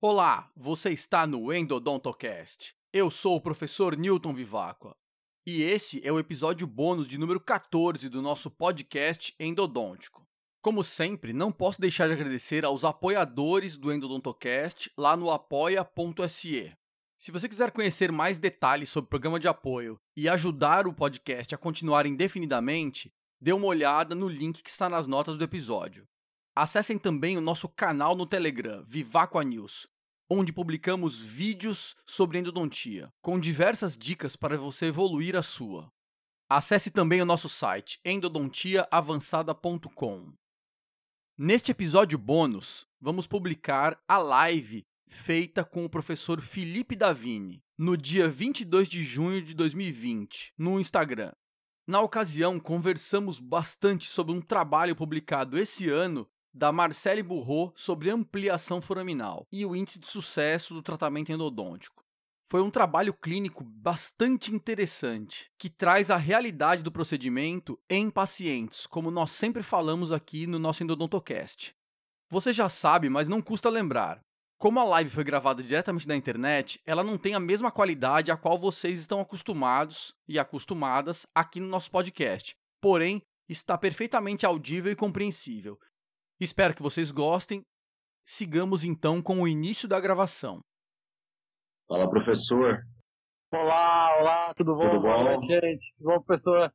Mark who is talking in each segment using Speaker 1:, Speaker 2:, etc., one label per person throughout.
Speaker 1: Olá, você está no Endodontocast. Eu sou o professor Newton Vivacqua. E esse é o episódio bônus de número 14 do nosso podcast Endodôntico. Como sempre, não posso deixar de agradecer aos apoiadores do Endodontocast lá no apoia.se. Se você quiser conhecer mais detalhes sobre o programa de apoio e ajudar o podcast a continuar indefinidamente, dê uma olhada no link que está nas notas do episódio. Acessem também o nosso canal no Telegram, Vivacqua News, onde publicamos vídeos sobre endodontia, com diversas dicas para você evoluir a sua. Acesse também o nosso site endodontiaavançada.com. Neste episódio bônus, vamos publicar a live feita com o professor Felipe Davini no dia 22 de junho de 2020, no Instagram. Na ocasião, conversamos bastante sobre um trabalho publicado esse ano da Marcele Burro sobre ampliação foraminal e o índice de sucesso do tratamento endodôntico. Foi um trabalho clínico bastante interessante, que traz a realidade do procedimento em pacientes, como nós sempre falamos aqui no nosso Endodontocast. Você já sabe, mas não custa lembrar. Como a live foi gravada diretamente da internet, ela não tem a mesma qualidade a qual vocês estão acostumados e acostumadas aqui no nosso podcast. Porém, está perfeitamente audível e compreensível. Espero que vocês gostem. Sigamos então com o início da gravação.
Speaker 2: Fala, professor.
Speaker 3: Olá, olá, tudo bom?
Speaker 2: Tudo bom?
Speaker 3: Boa noite, gente. Tudo bom, professor?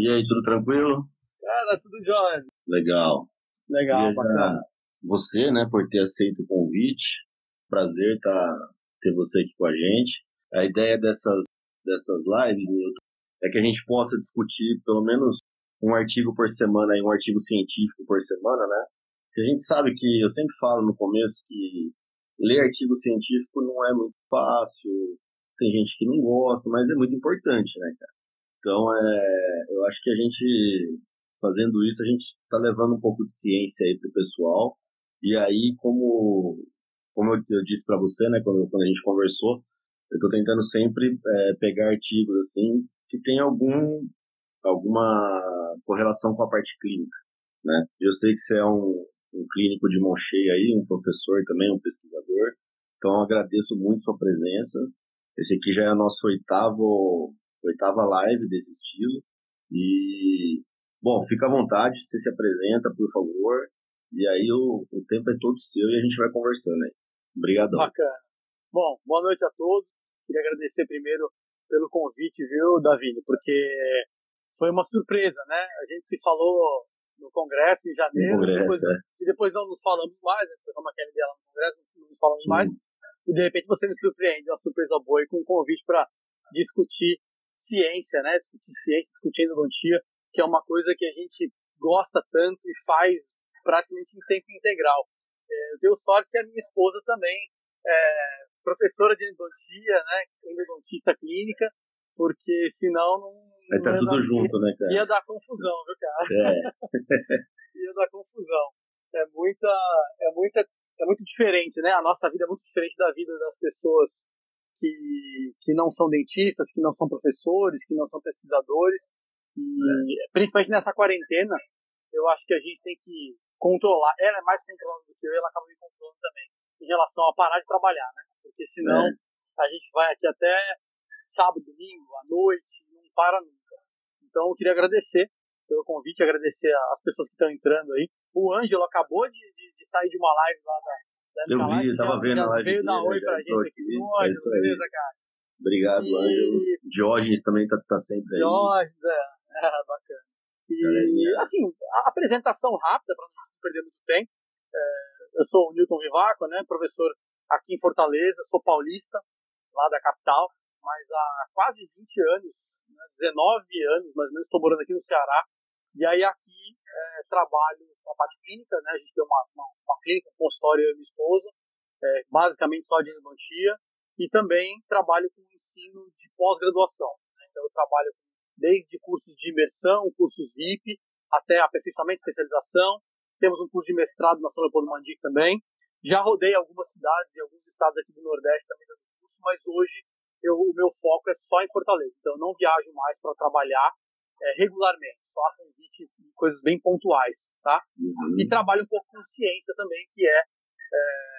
Speaker 2: E aí, tudo tranquilo?
Speaker 3: Cara, tudo jóia.
Speaker 2: Legal.
Speaker 3: Legal, bacana.
Speaker 2: você, né, por ter aceito o convite. Prazer tá, ter você aqui com a gente. A ideia dessas, dessas lives, Nilton, é que a gente possa discutir pelo menos um artigo por semana e um artigo científico por semana, né? A gente sabe que, eu sempre falo no começo que ler artigo científico não é muito fácil, tem gente que não gosta, mas é muito importante, né, cara? Então, é, eu acho que a gente, fazendo isso, a gente está levando um pouco de ciência aí pro pessoal. E aí, como, como eu, eu disse para você, né, quando, quando a gente conversou, eu estou tentando sempre é, pegar artigos assim que tem algum alguma correlação com a parte clínica, né? Eu sei que você é um, um clínico de mão aí, um professor também, um pesquisador. Então, agradeço muito sua presença. Esse aqui já é a nossa oitavo, oitava live desse estilo. E, bom, fica à vontade, você se apresenta, por favor. E aí o, o tempo é todo seu e a gente vai conversando aí. Obrigadão.
Speaker 3: Bacana. Bom, boa noite a todos. Queria agradecer primeiro pelo convite, viu, Davino? Porque foi uma surpresa, né? A gente se falou no congresso em janeiro,
Speaker 2: congresso,
Speaker 3: depois,
Speaker 2: é.
Speaker 3: e depois não nos falamos mais, né? Como aquela ideia lá no congresso, não nos falamos
Speaker 2: Sim.
Speaker 3: mais. E de repente você me surpreende, uma surpresa boa, e com um convite para discutir ciência, né? Discutir ciência, discutir endodontia, que é uma coisa que a gente gosta tanto e faz praticamente em tempo integral. É, eu tenho sorte que a minha esposa também é professora de endodontia, né? Endodontista clínica, porque senão não.
Speaker 2: Aí tá tudo
Speaker 3: dar-
Speaker 2: junto, né, cara?
Speaker 3: Ia dar confusão, viu, cara?
Speaker 2: É,
Speaker 3: ia dar confusão. É muita, é muita, é muito diferente, né? A nossa vida é muito diferente da vida das pessoas que, que não são dentistas, que não são professores, que não são pesquisadores. E principalmente nessa quarentena, eu acho que a gente tem que controlar. Ela é mais controlada do que eu, e ela acaba me controlando também em relação a parar de trabalhar, né? Porque senão
Speaker 2: É.
Speaker 3: a gente vai aqui até sábado, domingo, à noite, para nunca. Então eu queria agradecer pelo convite, agradecer as pessoas que estão entrando aí. O Ângelo acabou de, de, de sair de uma live lá da, da
Speaker 2: Eu vi,
Speaker 3: Live,
Speaker 2: eu tava
Speaker 3: já,
Speaker 2: vendo
Speaker 3: já
Speaker 2: a live
Speaker 3: veio dar oi pra gente aqui.
Speaker 2: aqui.
Speaker 3: Ô,
Speaker 2: É isso aí.
Speaker 3: beleza, cara?
Speaker 2: obrigado,
Speaker 3: E-
Speaker 2: Ângelo. Diógenes também tá, tá sempre aí.
Speaker 3: Diógenes, é, é, bacana. E, assim, a apresentação rápida, para não perder muito tempo. É, eu sou o Newton Vivaco, né, professor aqui em Fortaleza, sou paulista, lá da capital, mas há quase 20 anos, né, 19 anos mais ou menos, estou morando aqui no Ceará. E aí aqui é, trabalho com a parte clínica, né, a gente tem uma, uma, uma clínica, um consultório e minha esposa, é, basicamente só de endodontia, e também trabalho com ensino de pós-graduação. né, Então eu trabalho desde cursos de imersão, cursos VIP, até aperfeiçoamento e especialização. Temos um curso de mestrado na São Leopoldo Mandic também. Já rodei algumas cidades e alguns estados aqui do Nordeste também dando curso, mas hoje eu, o meu foco é só em Fortaleza. Então eu não viajo mais para trabalhar é, regularmente, só a convite em coisas bem pontuais, tá?
Speaker 2: Uhum.
Speaker 3: E trabalho um pouco com ciência também, que é, é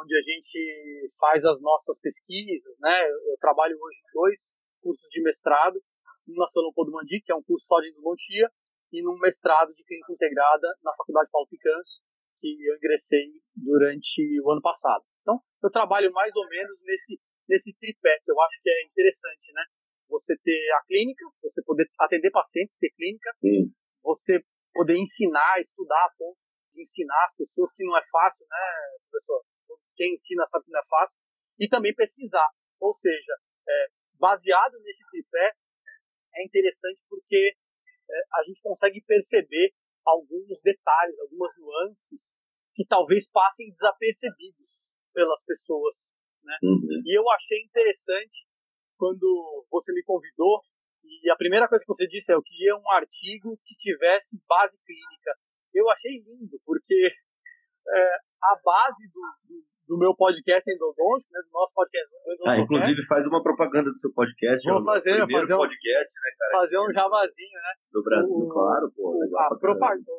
Speaker 3: onde a gente faz as nossas pesquisas, né? Eu, trabalho hoje em dois cursos de mestrado, um na Salão Podumandi, que é um curso só de endodontia, e num mestrado de clínica integrada na Faculdade Paulo Picanso, que eu ingressei durante o ano passado. Então, eu trabalho mais ou menos nesse, nesse tripé, que eu acho que é interessante, né? Você ter a clínica, você poder atender pacientes, ter clínica,
Speaker 2: Sim.
Speaker 3: você poder ensinar, estudar ensinar as pessoas, que não é fácil, né, professor? Quem ensina sabe que não é fácil. E também pesquisar. Ou seja, é, baseado nesse tripé, é interessante porque é, a gente consegue perceber alguns detalhes, algumas nuances que talvez passem desapercebidos pelas pessoas. Né?
Speaker 2: Uhum.
Speaker 3: E eu achei interessante quando você me convidou e a primeira coisa que você disse é eu queria um artigo que tivesse base clínica. Eu achei lindo, porque é, a base do, do, do, meu podcast endodôntico, né, do nosso podcast. Do
Speaker 2: ah, inclusive faz uma propaganda do seu podcast.
Speaker 3: Vou fazer,
Speaker 2: o
Speaker 3: fazer um
Speaker 2: podcast, né, cara?
Speaker 3: Fazer um javazinho, né?
Speaker 2: Do Brasil, o, claro, pô.
Speaker 3: A, propaganda,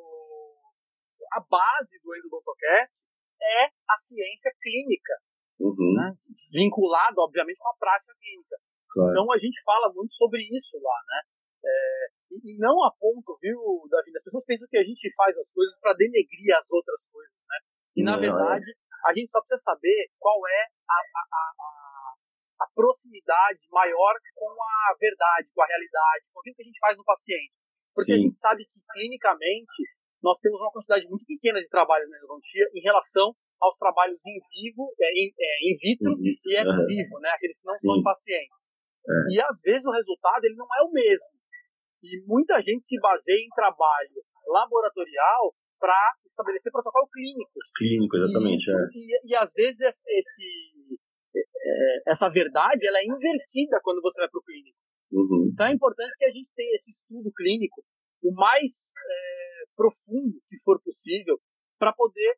Speaker 3: a base do endodontocast é a ciência clínica,
Speaker 2: uhum.
Speaker 3: né? vinculado, obviamente, com a prática clínica.
Speaker 2: Claro.
Speaker 3: Então a gente fala muito sobre isso lá, né? É, e, não a ponto, viu, Davi? As pessoas pensam que a gente faz as coisas para denegrir as outras coisas, né? E na
Speaker 2: não,
Speaker 3: verdade, é. a gente só precisa saber qual é a, a, a, a, proximidade maior com a verdade, com a realidade, com aquilo que a gente faz no paciente. Porque
Speaker 2: Sim.
Speaker 3: a gente sabe que clinicamente nós temos uma quantidade muito pequena de trabalhos na endodontia em relação aos trabalhos in vivo, é, in, é, in vitro e ex
Speaker 2: uhum.
Speaker 3: vivo, né? Aqueles que não
Speaker 2: Sim.
Speaker 3: são pacientes.
Speaker 2: É.
Speaker 3: E às vezes o resultado ele não é o mesmo. E muita gente se baseia em trabalho laboratorial para estabelecer protocolo clínico.
Speaker 2: Clínico, exatamente.
Speaker 3: Isso,
Speaker 2: é.
Speaker 3: e, e, às vezes esse, é, essa verdade ela é invertida quando você vai para o clínico.
Speaker 2: Uhum.
Speaker 3: Então é importante que a gente tenha esse estudo clínico o mais é, profundo que for possível para poder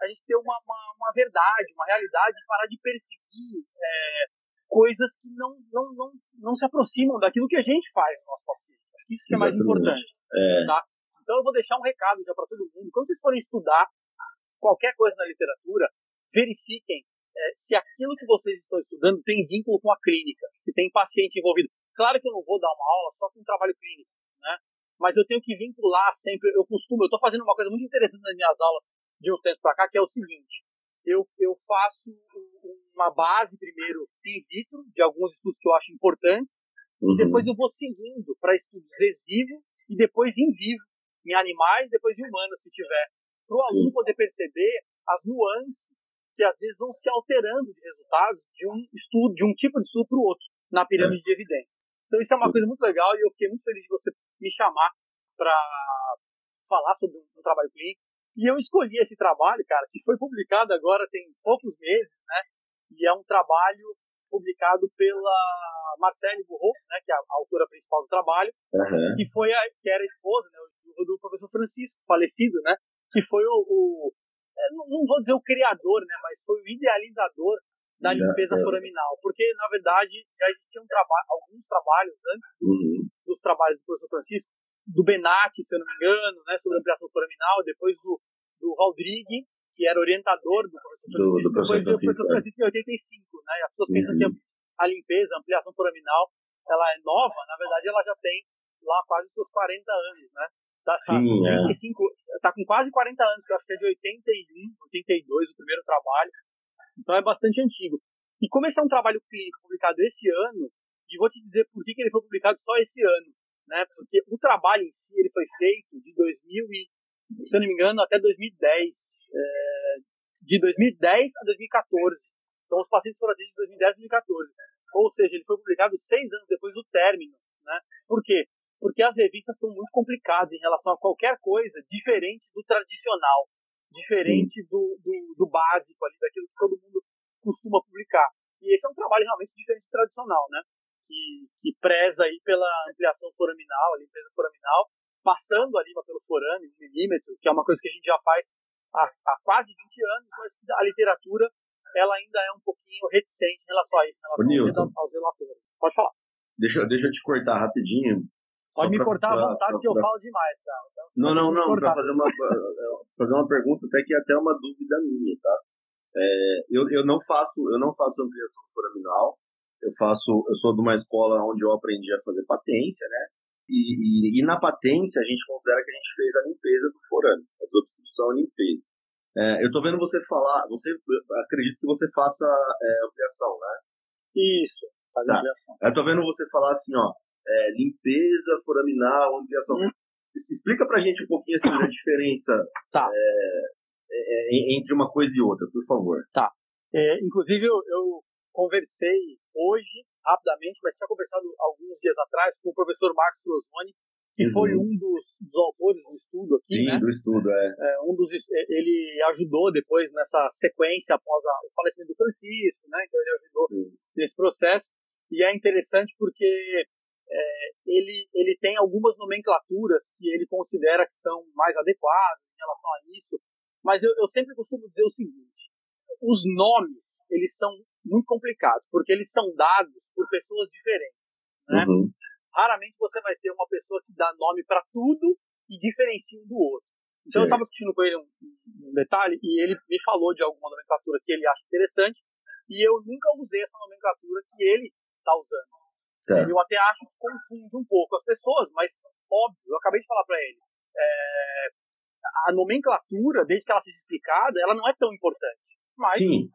Speaker 3: a gente ter uma, uma, uma, verdade, uma realidade, parar de perseguir é, coisas que não, não, não, não se aproximam daquilo que a gente faz no nosso paciente. Acho que isso que é mais importante.
Speaker 2: É.
Speaker 3: Tá? Então eu vou deixar um recado já para todo mundo. Quando vocês forem estudar qualquer coisa na literatura, verifiquem é, se aquilo que vocês estão estudando tem vínculo com a clínica, se tem paciente envolvido. Claro que eu não vou dar uma aula só com trabalho clínico, né? Mas eu tenho que vincular sempre. Eu costumo, eu estou fazendo uma coisa muito interessante nas minhas aulas de um tempo para cá, que é o seguinte: eu, eu faço uma base primeiro in vitro, de alguns estudos que eu acho importantes,
Speaker 2: uhum.
Speaker 3: e depois eu vou seguindo para estudos ex vivo, e depois em vivo, em animais, depois em humanos, se tiver. Para o aluno poder perceber as nuances que às vezes vão se alterando de resultados de um estudo, de um tipo de estudo para o outro, na pirâmide é. de evidência. Então isso é uma coisa muito legal e eu fiquei muito feliz de você me chamar para falar sobre um, um trabalho clínico. E eu escolhi esse trabalho, cara, que foi publicado agora tem poucos meses, né? E é um trabalho publicado pela Marcele Burro, né, que é a autora principal do trabalho,
Speaker 2: uhum.
Speaker 3: que foi a, que era a esposa né, do, professor Francisco, falecido, né? Que foi o, o não, não, vou dizer o criador, né? Mas foi o idealizador da limpeza foraminal, porque na verdade já existiam traba alguns trabalhos antes
Speaker 2: uhum.
Speaker 3: dos trabalhos do professor Francisco, do Benatti, se eu não me engano, né, sobre ampliação foraminal, depois do, do Rodrigue, que era orientador do professor Francisco,
Speaker 2: do, do
Speaker 3: depois
Speaker 2: Francisco,
Speaker 3: do professor Francisco em 85, né, as pessoas pensam que a limpeza, a ampliação foraminal, ela é nova, na verdade ela já tem lá quase seus 40 anos, né, tá,
Speaker 2: Sim,
Speaker 3: tá, 35, é. tá com quase 40 anos, que eu acho que é de 81, 82, o primeiro trabalho, então é bastante antigo. E como esse é um trabalho clínico publicado esse ano, e vou te dizer por que, que ele foi publicado só esse ano, né? Porque o trabalho em si ele foi feito de 2000 e, se eu não me engano, até 2010, é, de 2010 a 2014. Então os pacientes foram atendidos de 2010 a 2014. Ou seja, ele foi publicado seis anos depois do término, né? Por quê? Porque as revistas estão muito complicadas em relação a qualquer coisa diferente do tradicional diferente do, do, do, básico ali, daquilo que todo mundo costuma publicar. E esse é um trabalho realmente diferente do tradicional, né? Que, que preza aí pela ampliação foraminal, a limpeza foraminal, passando a língua pelo forame, um milímetro, que é uma coisa que a gente já faz há, há quase 20 anos, mas a literatura ela ainda é um pouquinho reticente em relação a isso, em relação aos relatores. Pode falar.
Speaker 2: Deixa, deixa eu te cortar rapidinho.
Speaker 3: Pode me cortar à vontade, pra, que eu falo demais, cara.
Speaker 2: Então, não, não, não, para fazer uma, fazer uma pergunta até que é até uma dúvida minha, tá? É, eu, eu não faço eu não faço ampliação foraminal. Eu faço eu sou de uma escola onde eu aprendi a fazer patência, né? E, e, e na patência a gente considera que a gente fez a limpeza do forame, a desobstrução e limpeza. É, eu tô vendo você falar, você acredito que você faça é, ampliação, né?
Speaker 3: Isso, faz tá. ampliação.
Speaker 2: Eu tô vendo você falar assim, ó, é, limpeza foraminal, ampliação. Hum. Explica pra gente um pouquinho assim, a diferença
Speaker 3: tá.
Speaker 2: É, é, é, entre uma coisa e outra, por favor.
Speaker 3: Tá. É, inclusive, eu, eu, conversei hoje, rapidamente, mas tinha conversado alguns dias atrás com o professor Marcos Rosoni, que uhum. foi um dos, dos, autores do estudo aqui,
Speaker 2: Sim,
Speaker 3: né?
Speaker 2: do estudo, é.
Speaker 3: é. um dos, ele ajudou depois nessa sequência após a, o falecimento do Francisco, né? Então ele ajudou uhum. nesse processo. E é interessante porque é, ele, ele tem algumas nomenclaturas que ele considera que são mais adequadas em relação a isso, mas eu, eu sempre costumo dizer o seguinte, os nomes, eles são muito complicados, porque eles são dados por pessoas diferentes, né? Uhum. Raramente você vai ter uma pessoa que dá nome para tudo e diferencia um do outro. Então Sim. eu estava discutindo com ele um, um, detalhe e ele me falou de alguma nomenclatura que ele acha interessante e eu nunca usei essa nomenclatura que ele está usando. Eu até acho que confunde um pouco as pessoas, mas óbvio, eu acabei de falar para ele. É, a nomenclatura, desde que ela seja explicada, ela não é tão importante. Mas
Speaker 2: Sim,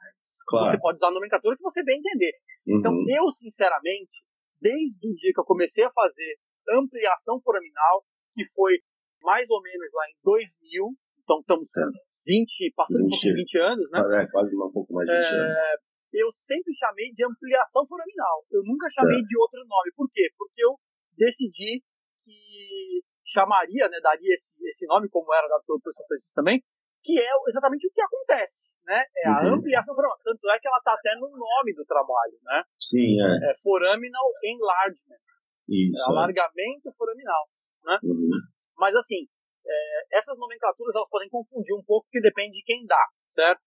Speaker 2: claro.
Speaker 3: você pode usar a nomenclatura que você bem entender. Então, uhum. Então, eu, sinceramente, desde o dia que eu comecei a fazer ampliação foraminal, que foi mais ou menos lá em 2000, então estamos é. 20, passando 20, um pouquinho 20 anos, né?
Speaker 2: É, quase um pouco mais de 20 é, anos
Speaker 3: eu sempre chamei de ampliação foraminal. Eu nunca chamei é. de outro nome. Por quê? Porque eu decidi que chamaria, né, daria esse, esse nome, como era dado pelo professor Francisco também, que é exatamente o que acontece, né? É a uhum. ampliação foraminal. Tanto é que ela está até no nome do trabalho, né?
Speaker 2: Sim, é.
Speaker 3: É foraminal enlargement.
Speaker 2: Isso.
Speaker 3: É alargamento foraminal, né?
Speaker 2: Uhum.
Speaker 3: Mas assim, é, essas nomenclaturas elas podem confundir um pouco, porque depende de quem dá, certo?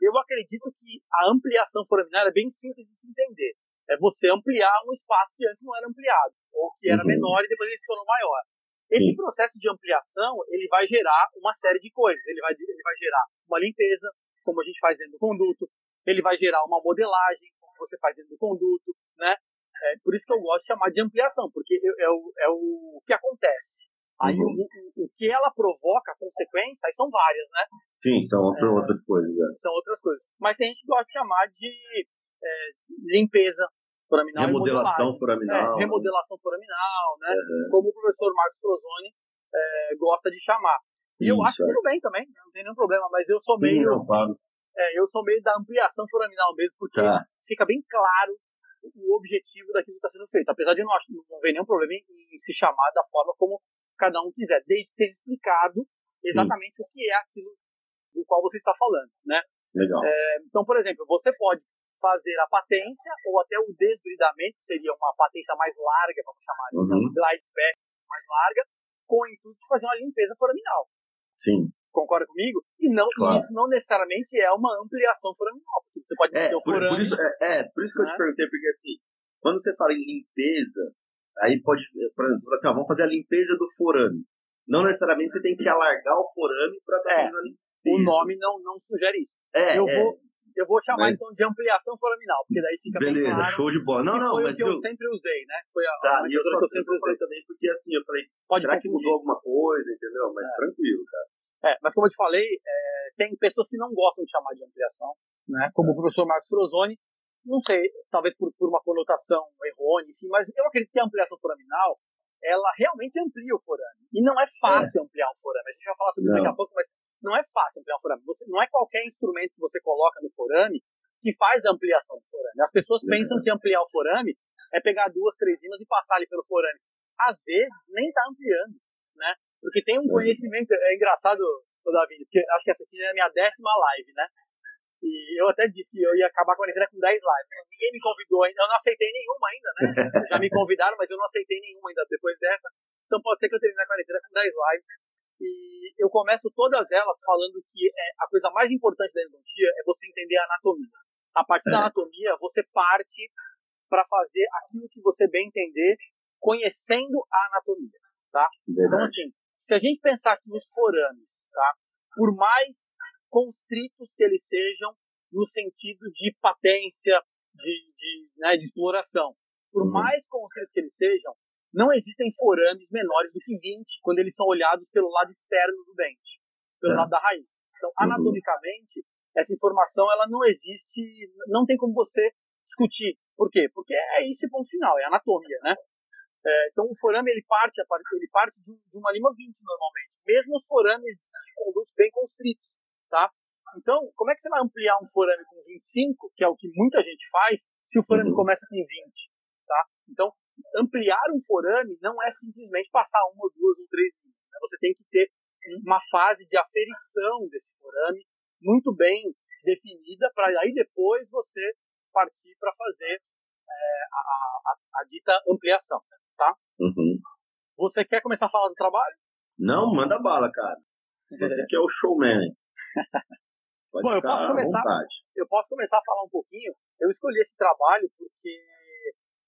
Speaker 3: Eu acredito que a ampliação foraminar é bem simples de se entender. É você ampliar um espaço que antes não era ampliado, ou que era uhum. menor e depois ele se tornou maior. Esse Sim. processo de ampliação, ele vai gerar uma série de coisas. Ele vai, ele vai gerar uma limpeza, como a gente faz dentro do conduto. Ele vai gerar uma modelagem, como você faz dentro do conduto, né? É, por isso que eu gosto de chamar de ampliação, porque é, o, é o que acontece. Aí uhum. o, o, que ela provoca, a consequência, aí são várias, né?
Speaker 2: Sim, são outra, é, outras coisas. É.
Speaker 3: São outras coisas. Mas tem gente que gosta de chamar de é, limpeza foraminal.
Speaker 2: Remodelação foraminal.
Speaker 3: É, remodelação foraminal, né? Uhum. Como o professor Marcos Frozoni é, gosta de chamar. E Isso, eu acho que tudo bem também, não tem nenhum problema, mas eu sou meio.
Speaker 2: Não, claro.
Speaker 3: eu sou meio da ampliação foraminal mesmo, porque tá. fica bem claro o objetivo daquilo que está sendo feito. Apesar de eu não, não ver nenhum problema em, em se chamar da forma como cada um quiser, desde que seja explicado exatamente Sim. o que é aquilo do qual você está falando, né?
Speaker 2: Legal.
Speaker 3: É, então, por exemplo, você pode fazer a patência ou até o desbridamento, que seria uma patência mais larga, vamos chamar, uhum. então, glide back mais larga, com o intuito de fazer uma limpeza foraminal.
Speaker 2: Sim.
Speaker 3: Concorda comigo? E não, claro. isso não necessariamente é uma ampliação foraminal, porque você pode
Speaker 2: é, ter o forame... Por, por isso, é, é, por isso que né? eu te né? perguntei, porque assim, quando você fala em limpeza, Aí pode, por exemplo, assim, ó, vamos fazer a limpeza do forame. Não necessariamente você tem que alargar o forame para tá
Speaker 3: é, a limpeza. O nome não, não sugere isso.
Speaker 2: É,
Speaker 3: eu,
Speaker 2: é.
Speaker 3: Vou, eu vou chamar mas... então de ampliação foraminal, porque daí fica
Speaker 2: Beleza,
Speaker 3: bem claro.
Speaker 2: show de bola. Não, não,
Speaker 3: foi
Speaker 2: mas
Speaker 3: o que eu... eu sempre usei, né? Foi a,
Speaker 2: tá,
Speaker 3: a e outra
Speaker 2: que
Speaker 3: eu sempre usei
Speaker 2: também, porque assim, eu falei, pode será confundir. que mudou alguma coisa, entendeu? Mas é. tranquilo, cara.
Speaker 3: É, mas como eu te falei, é, tem pessoas que não gostam de chamar de ampliação, né? Como é. o professor Marcos Frozoni, não sei, talvez por, por uma conotação errônea, enfim, mas eu acredito que a ampliação foraminal ela realmente amplia o forame. E não é fácil é. ampliar um forame. A gente vai falar sobre isso daqui a pouco, mas não é fácil ampliar um forame. Você, não é qualquer instrumento que você coloca no forame que faz a ampliação do forame. As pessoas é. pensam que ampliar o forame é pegar duas, três limas e passar ali pelo forame. Às vezes, nem está ampliando, né? Porque tem um é. conhecimento... É engraçado, Davi, porque acho que essa aqui é a minha décima live, né? E eu até disse que eu ia acabar a quarentena com 10 lives. Ninguém me convidou ainda, eu não aceitei nenhuma ainda, né? Já me convidaram, mas eu não aceitei nenhuma ainda depois dessa. Então pode ser que eu termine a quarentena com 10 lives. E eu começo todas elas falando que é, a coisa mais importante da endodontia é você entender a anatomia. A partir é. da anatomia, você parte para fazer aquilo que você bem entender, conhecendo a anatomia, tá? Então,
Speaker 2: Verdade.
Speaker 3: Então, assim, se a gente pensar que os forames, tá? Por mais constritos que eles sejam, no sentido de patência, de, de, né, de exploração. Por uhum. mais conhecidos que eles sejam, não existem forames menores do que 20 quando eles são olhados pelo lado externo do dente, pelo é. lado da raiz. Então, uhum. anatomicamente, essa informação ela não existe, não tem como você discutir. Por quê? Porque é esse ponto final, é anatomia, né? É, então o forame ele parte, ele parte de, de, uma lima 20 normalmente, mesmo os forames de condutos bem constritos, tá? Então, como é que você vai ampliar um forame com 25, que é o que muita gente faz, se o forame uhum. começa com 20, tá? Então, ampliar um forame não é simplesmente passar uma duas ou três linhas. Né? Você tem que ter uma fase de aferição desse forame muito bem definida para aí depois você partir para fazer é, a, a, a, dita ampliação, tá?
Speaker 2: Uhum.
Speaker 3: Você quer começar a falar do trabalho?
Speaker 2: Não, manda bala, cara. Você que é o showman.
Speaker 3: Bom, eu posso começar. Eu posso começar a falar um pouquinho. Eu escolhi esse trabalho porque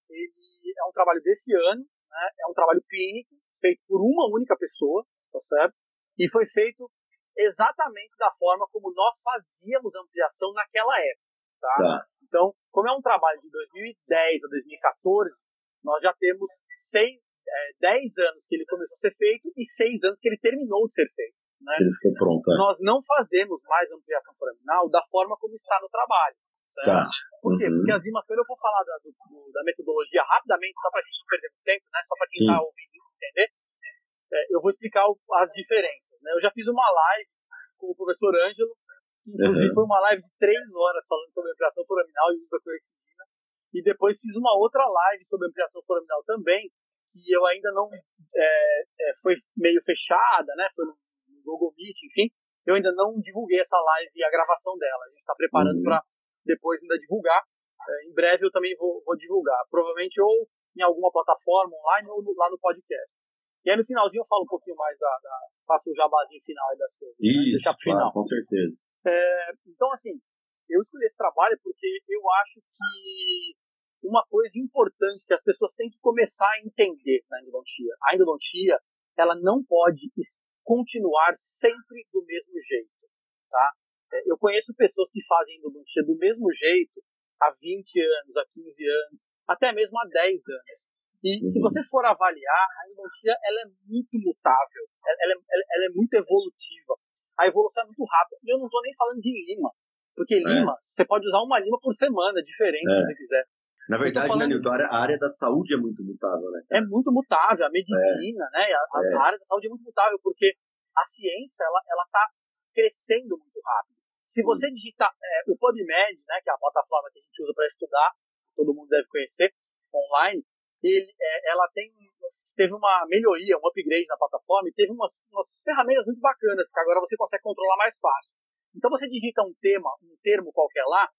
Speaker 3: ele é um trabalho desse ano, né? É um trabalho clínico feito por uma única pessoa, tá certo? E foi feito exatamente da forma como nós fazíamos ampliação naquela época, tá? tá. Então, como é um trabalho de 2010 a 2014, nós já temos seis, é, 10 anos que ele começou a ser feito e 6 anos que ele terminou de ser feito. Né?
Speaker 2: Ele ficou pronto. É.
Speaker 3: Nós não fazemos mais ampliação foraminal da forma como está no trabalho. Certo? Tá. Por quê? Uhum. Porque as limas, eu vou falar da, do, da metodologia rapidamente, só para a gente não perder muito tempo, né? só para quem está ouvindo entender. É, eu vou explicar o, as diferenças. Né? Eu já fiz uma live com o professor Ângelo, que inclusive uhum. foi uma live de três horas falando sobre ampliação foraminal e uso da clorexidina. E depois fiz uma outra live sobre ampliação foraminal também, que eu ainda não é, é, foi meio fechada, né? Foi no Google Meet, enfim. Eu ainda não divulguei essa live e a gravação dela. A gente está preparando uhum. para depois ainda divulgar. É, em breve eu também vou, vou, divulgar. Provavelmente ou em alguma plataforma online ou no, lá no podcast. E aí no finalzinho eu falo um pouquinho mais da. da faço o jabazinho final das coisas.
Speaker 2: Né? Isso, né? final. com certeza.
Speaker 3: É, então, assim, eu escolhi esse trabalho porque eu acho que uma coisa importante que as pessoas têm que começar a entender na endodontia. A endodontia, ela não pode continuar sempre do mesmo jeito, tá? É, eu conheço pessoas que fazem endodontia do mesmo jeito há 20 anos, há 15 anos, até mesmo há 10 anos. E uhum. se você for avaliar, a endodontia ela é muito mutável, ela é, ela é muito evolutiva. A evolução é muito rápida. E eu não estou nem falando de lima, porque é. lima, você pode usar uma lima por semana, diferente, é. se você quiser.
Speaker 2: Na verdade, falando... né, Nilton, a área da saúde é muito mutável, né?
Speaker 3: É muito mutável, a medicina, é. né? A, é. a, área da saúde é muito mutável, porque a ciência, ela, ela tá crescendo muito rápido. Se Sim. você digitar é, o PubMed, né, que é a plataforma que a gente usa para estudar, todo mundo deve conhecer, online, ele, é, ela tem, teve uma melhoria, um upgrade na plataforma e teve umas, umas ferramentas muito bacanas que agora você consegue controlar mais fácil. Então você digita um tema, um termo qualquer lá,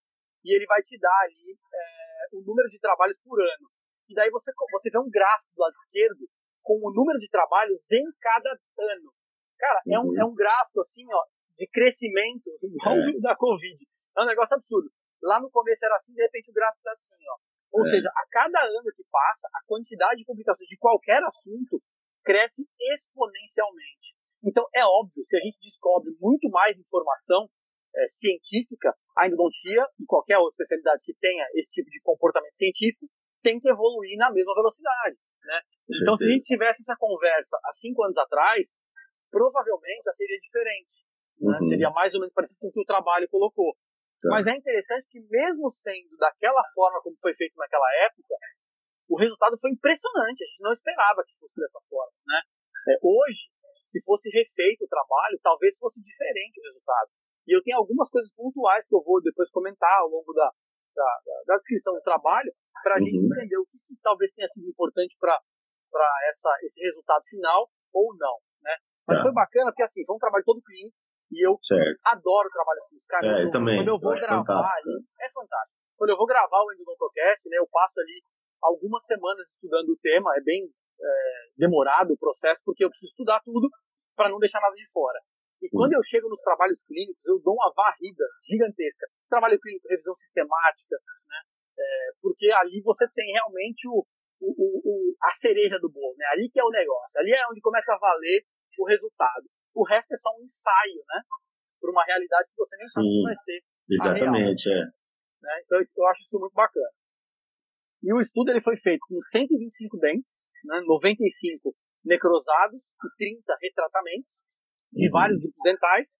Speaker 3: e ele vai te dar ali é, o número de trabalhos por ano. E daí você, você vê um gráfico do lado esquerdo com o número de trabalhos em cada ano. Cara, uhum. é, um, uhum. é um gráfico assim, ó, de crescimento, igual é. da Covid. É um negócio absurdo. Lá no começo era assim, de repente o gráfico tá assim, ó. Ou é. seja, a cada ano que passa, a quantidade de publicações de qualquer assunto cresce exponencialmente. Então, é óbvio, se a gente descobre muito mais informação é, científica, a endodontia e qualquer outra especialidade que tenha esse tipo de comportamento científico tem que evoluir na mesma velocidade. Né? Então, se a gente tivesse essa conversa há cinco anos atrás, provavelmente já seria diferente. Né? Uhum. Seria mais ou menos parecido com o que o trabalho colocou. Tá. Mas é interessante que, mesmo sendo daquela forma como foi feito naquela época, o resultado foi impressionante. A gente não esperava que fosse dessa forma. Né? É, hoje, se fosse refeito o trabalho, talvez fosse diferente o resultado. E eu tenho algumas coisas pontuais que eu vou depois comentar ao longo da, da, da descrição do trabalho, para a uhum. gente entender o que, que, talvez tenha sido importante para esse resultado final ou não. Né? Mas tá. foi bacana porque assim, foi um trabalho todo clínico e eu
Speaker 2: certo.
Speaker 3: adoro trabalhos clínicos. Cara,
Speaker 2: é, eu, também.
Speaker 3: quando eu vou eu gravar ali, é fantástico. Quando eu vou gravar o Endodontocast, né, eu passo ali algumas semanas estudando o tema, é bem é, demorado o processo, porque eu preciso estudar tudo para não deixar nada de fora. E quando eu chego nos trabalhos clínicos, eu dou uma varrida gigantesca. Trabalho clínico, revisão sistemática, né? É, porque ali você tem realmente o, o, o, a cereja do bolo, né? Ali que é o negócio, ali é onde começa a valer o resultado. O resto é só um ensaio, né? Por uma realidade que você nem Sim. sabe se vai ser
Speaker 2: Exatamente, é.
Speaker 3: Né? Então eu acho isso muito bacana. E o estudo ele foi feito com 125 dentes, né, 95 necrosados e 30 retratamentos de uhum. vários grupos dentais.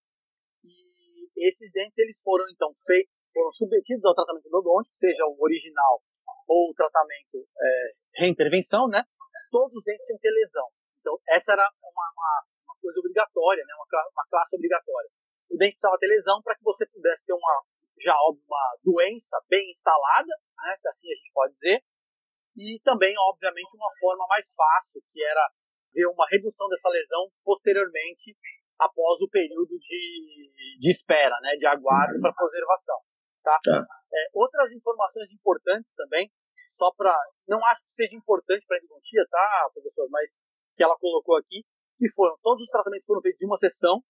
Speaker 3: E esses dentes eles foram então feitos, foram submetidos ao tratamento odontológico, seja o original ou o tratamento é, reintervenção, né? Todos os dentes tinham que ter lesão. Então essa era uma, uma, uma coisa obrigatória, né? Uma, uma classe obrigatória. O dente precisava ter lesão para que você pudesse ter uma já uma doença bem instalada, né? Se assim a gente pode dizer. E também, obviamente, uma forma mais fácil, que era ver uma redução dessa lesão posteriormente após o período de, de espera, né, de aguardo para preservação. Tá? tá. É, outras informações importantes também, só para. Não acho que seja importante para a endodontia, tá, professor? Mas que ela colocou aqui, que foram. Todos os tratamentos foram feitos em uma sessão.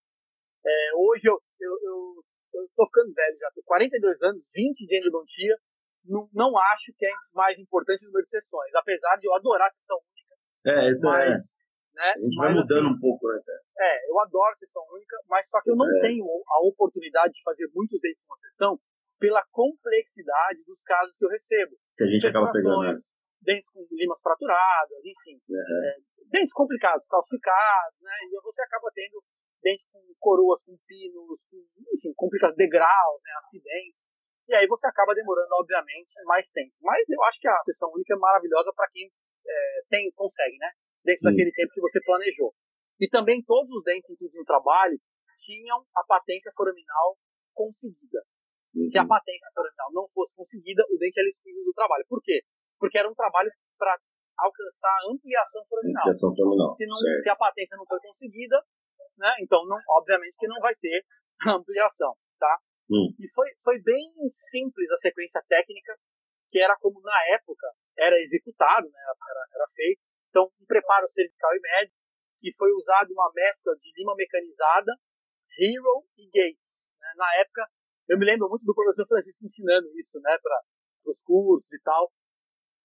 Speaker 3: É, hoje eu, eu, eu, eu tô ficando velho já, tô 42 anos, 20 de endodontia. Não, não acho que é mais importante o número de sessões, apesar de eu adorar a sessão única.
Speaker 2: É, então mas, é né? A gente vai mas, mudando assim, um pouco, né, cara?
Speaker 3: É, eu adoro sessão única, mas só que eu não é. tenho a oportunidade de fazer muitos dentes uma sessão pela complexidade dos casos que eu recebo.
Speaker 2: Que a gente acaba pegando. Né?
Speaker 3: Dentes com limas fraturadas, enfim. Uhum. É, dentes complicados, calcificados, né? E você acaba tendo dentes com coroas, com pinos, com, enfim, complicados, degraus, né? Acidentes. E aí você acaba demorando, obviamente, mais tempo. Mas eu acho que a sessão única é maravilhosa para quem é, tem, consegue, né? dentro Sim. daquele tempo que você planejou. E também todos os dentes inclusive no trabalho tinham a patência foraminal conseguida. Uhum. Se a patência foraminal não fosse conseguida, o dente era excluído do trabalho. Por quê? Porque era um trabalho para alcançar a ampliação foraminal.
Speaker 2: Ampliação foraminal.
Speaker 3: Se, não, se a patência não foi conseguida, né, então não, obviamente que não vai ter ampliação, tá? Hum. E foi, foi bem simples a sequência técnica, que era como na época era executado, né, era, era feito, então, um preparo cervical e médio, que foi usado uma mescla de lima mecanizada, Hero e Gates. Né? Na época, eu me lembro muito do professor Francisco ensinando isso né, para os cursos e tal,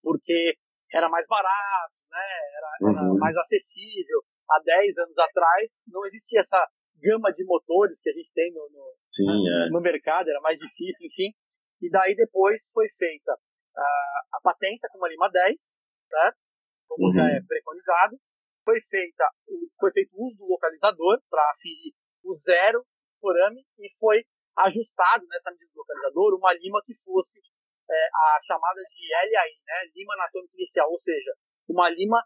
Speaker 3: porque era mais barato, né, era, era uhum. mais acessível. Há 10 anos atrás, não existia essa gama de motores que a gente tem no, no,
Speaker 2: Sim, né,
Speaker 3: é. no mercado, era mais difícil, enfim. E daí depois foi feita uh, a patência com uma lima 10, certo? como uhum. já é preconizado. Foi, feita, foi feito uso do localizador para aferir o zero forame e foi ajustado nessa medida do localizador uma lima que fosse é, a chamada de LAI, né, lima anatômica inicial, ou seja, uma lima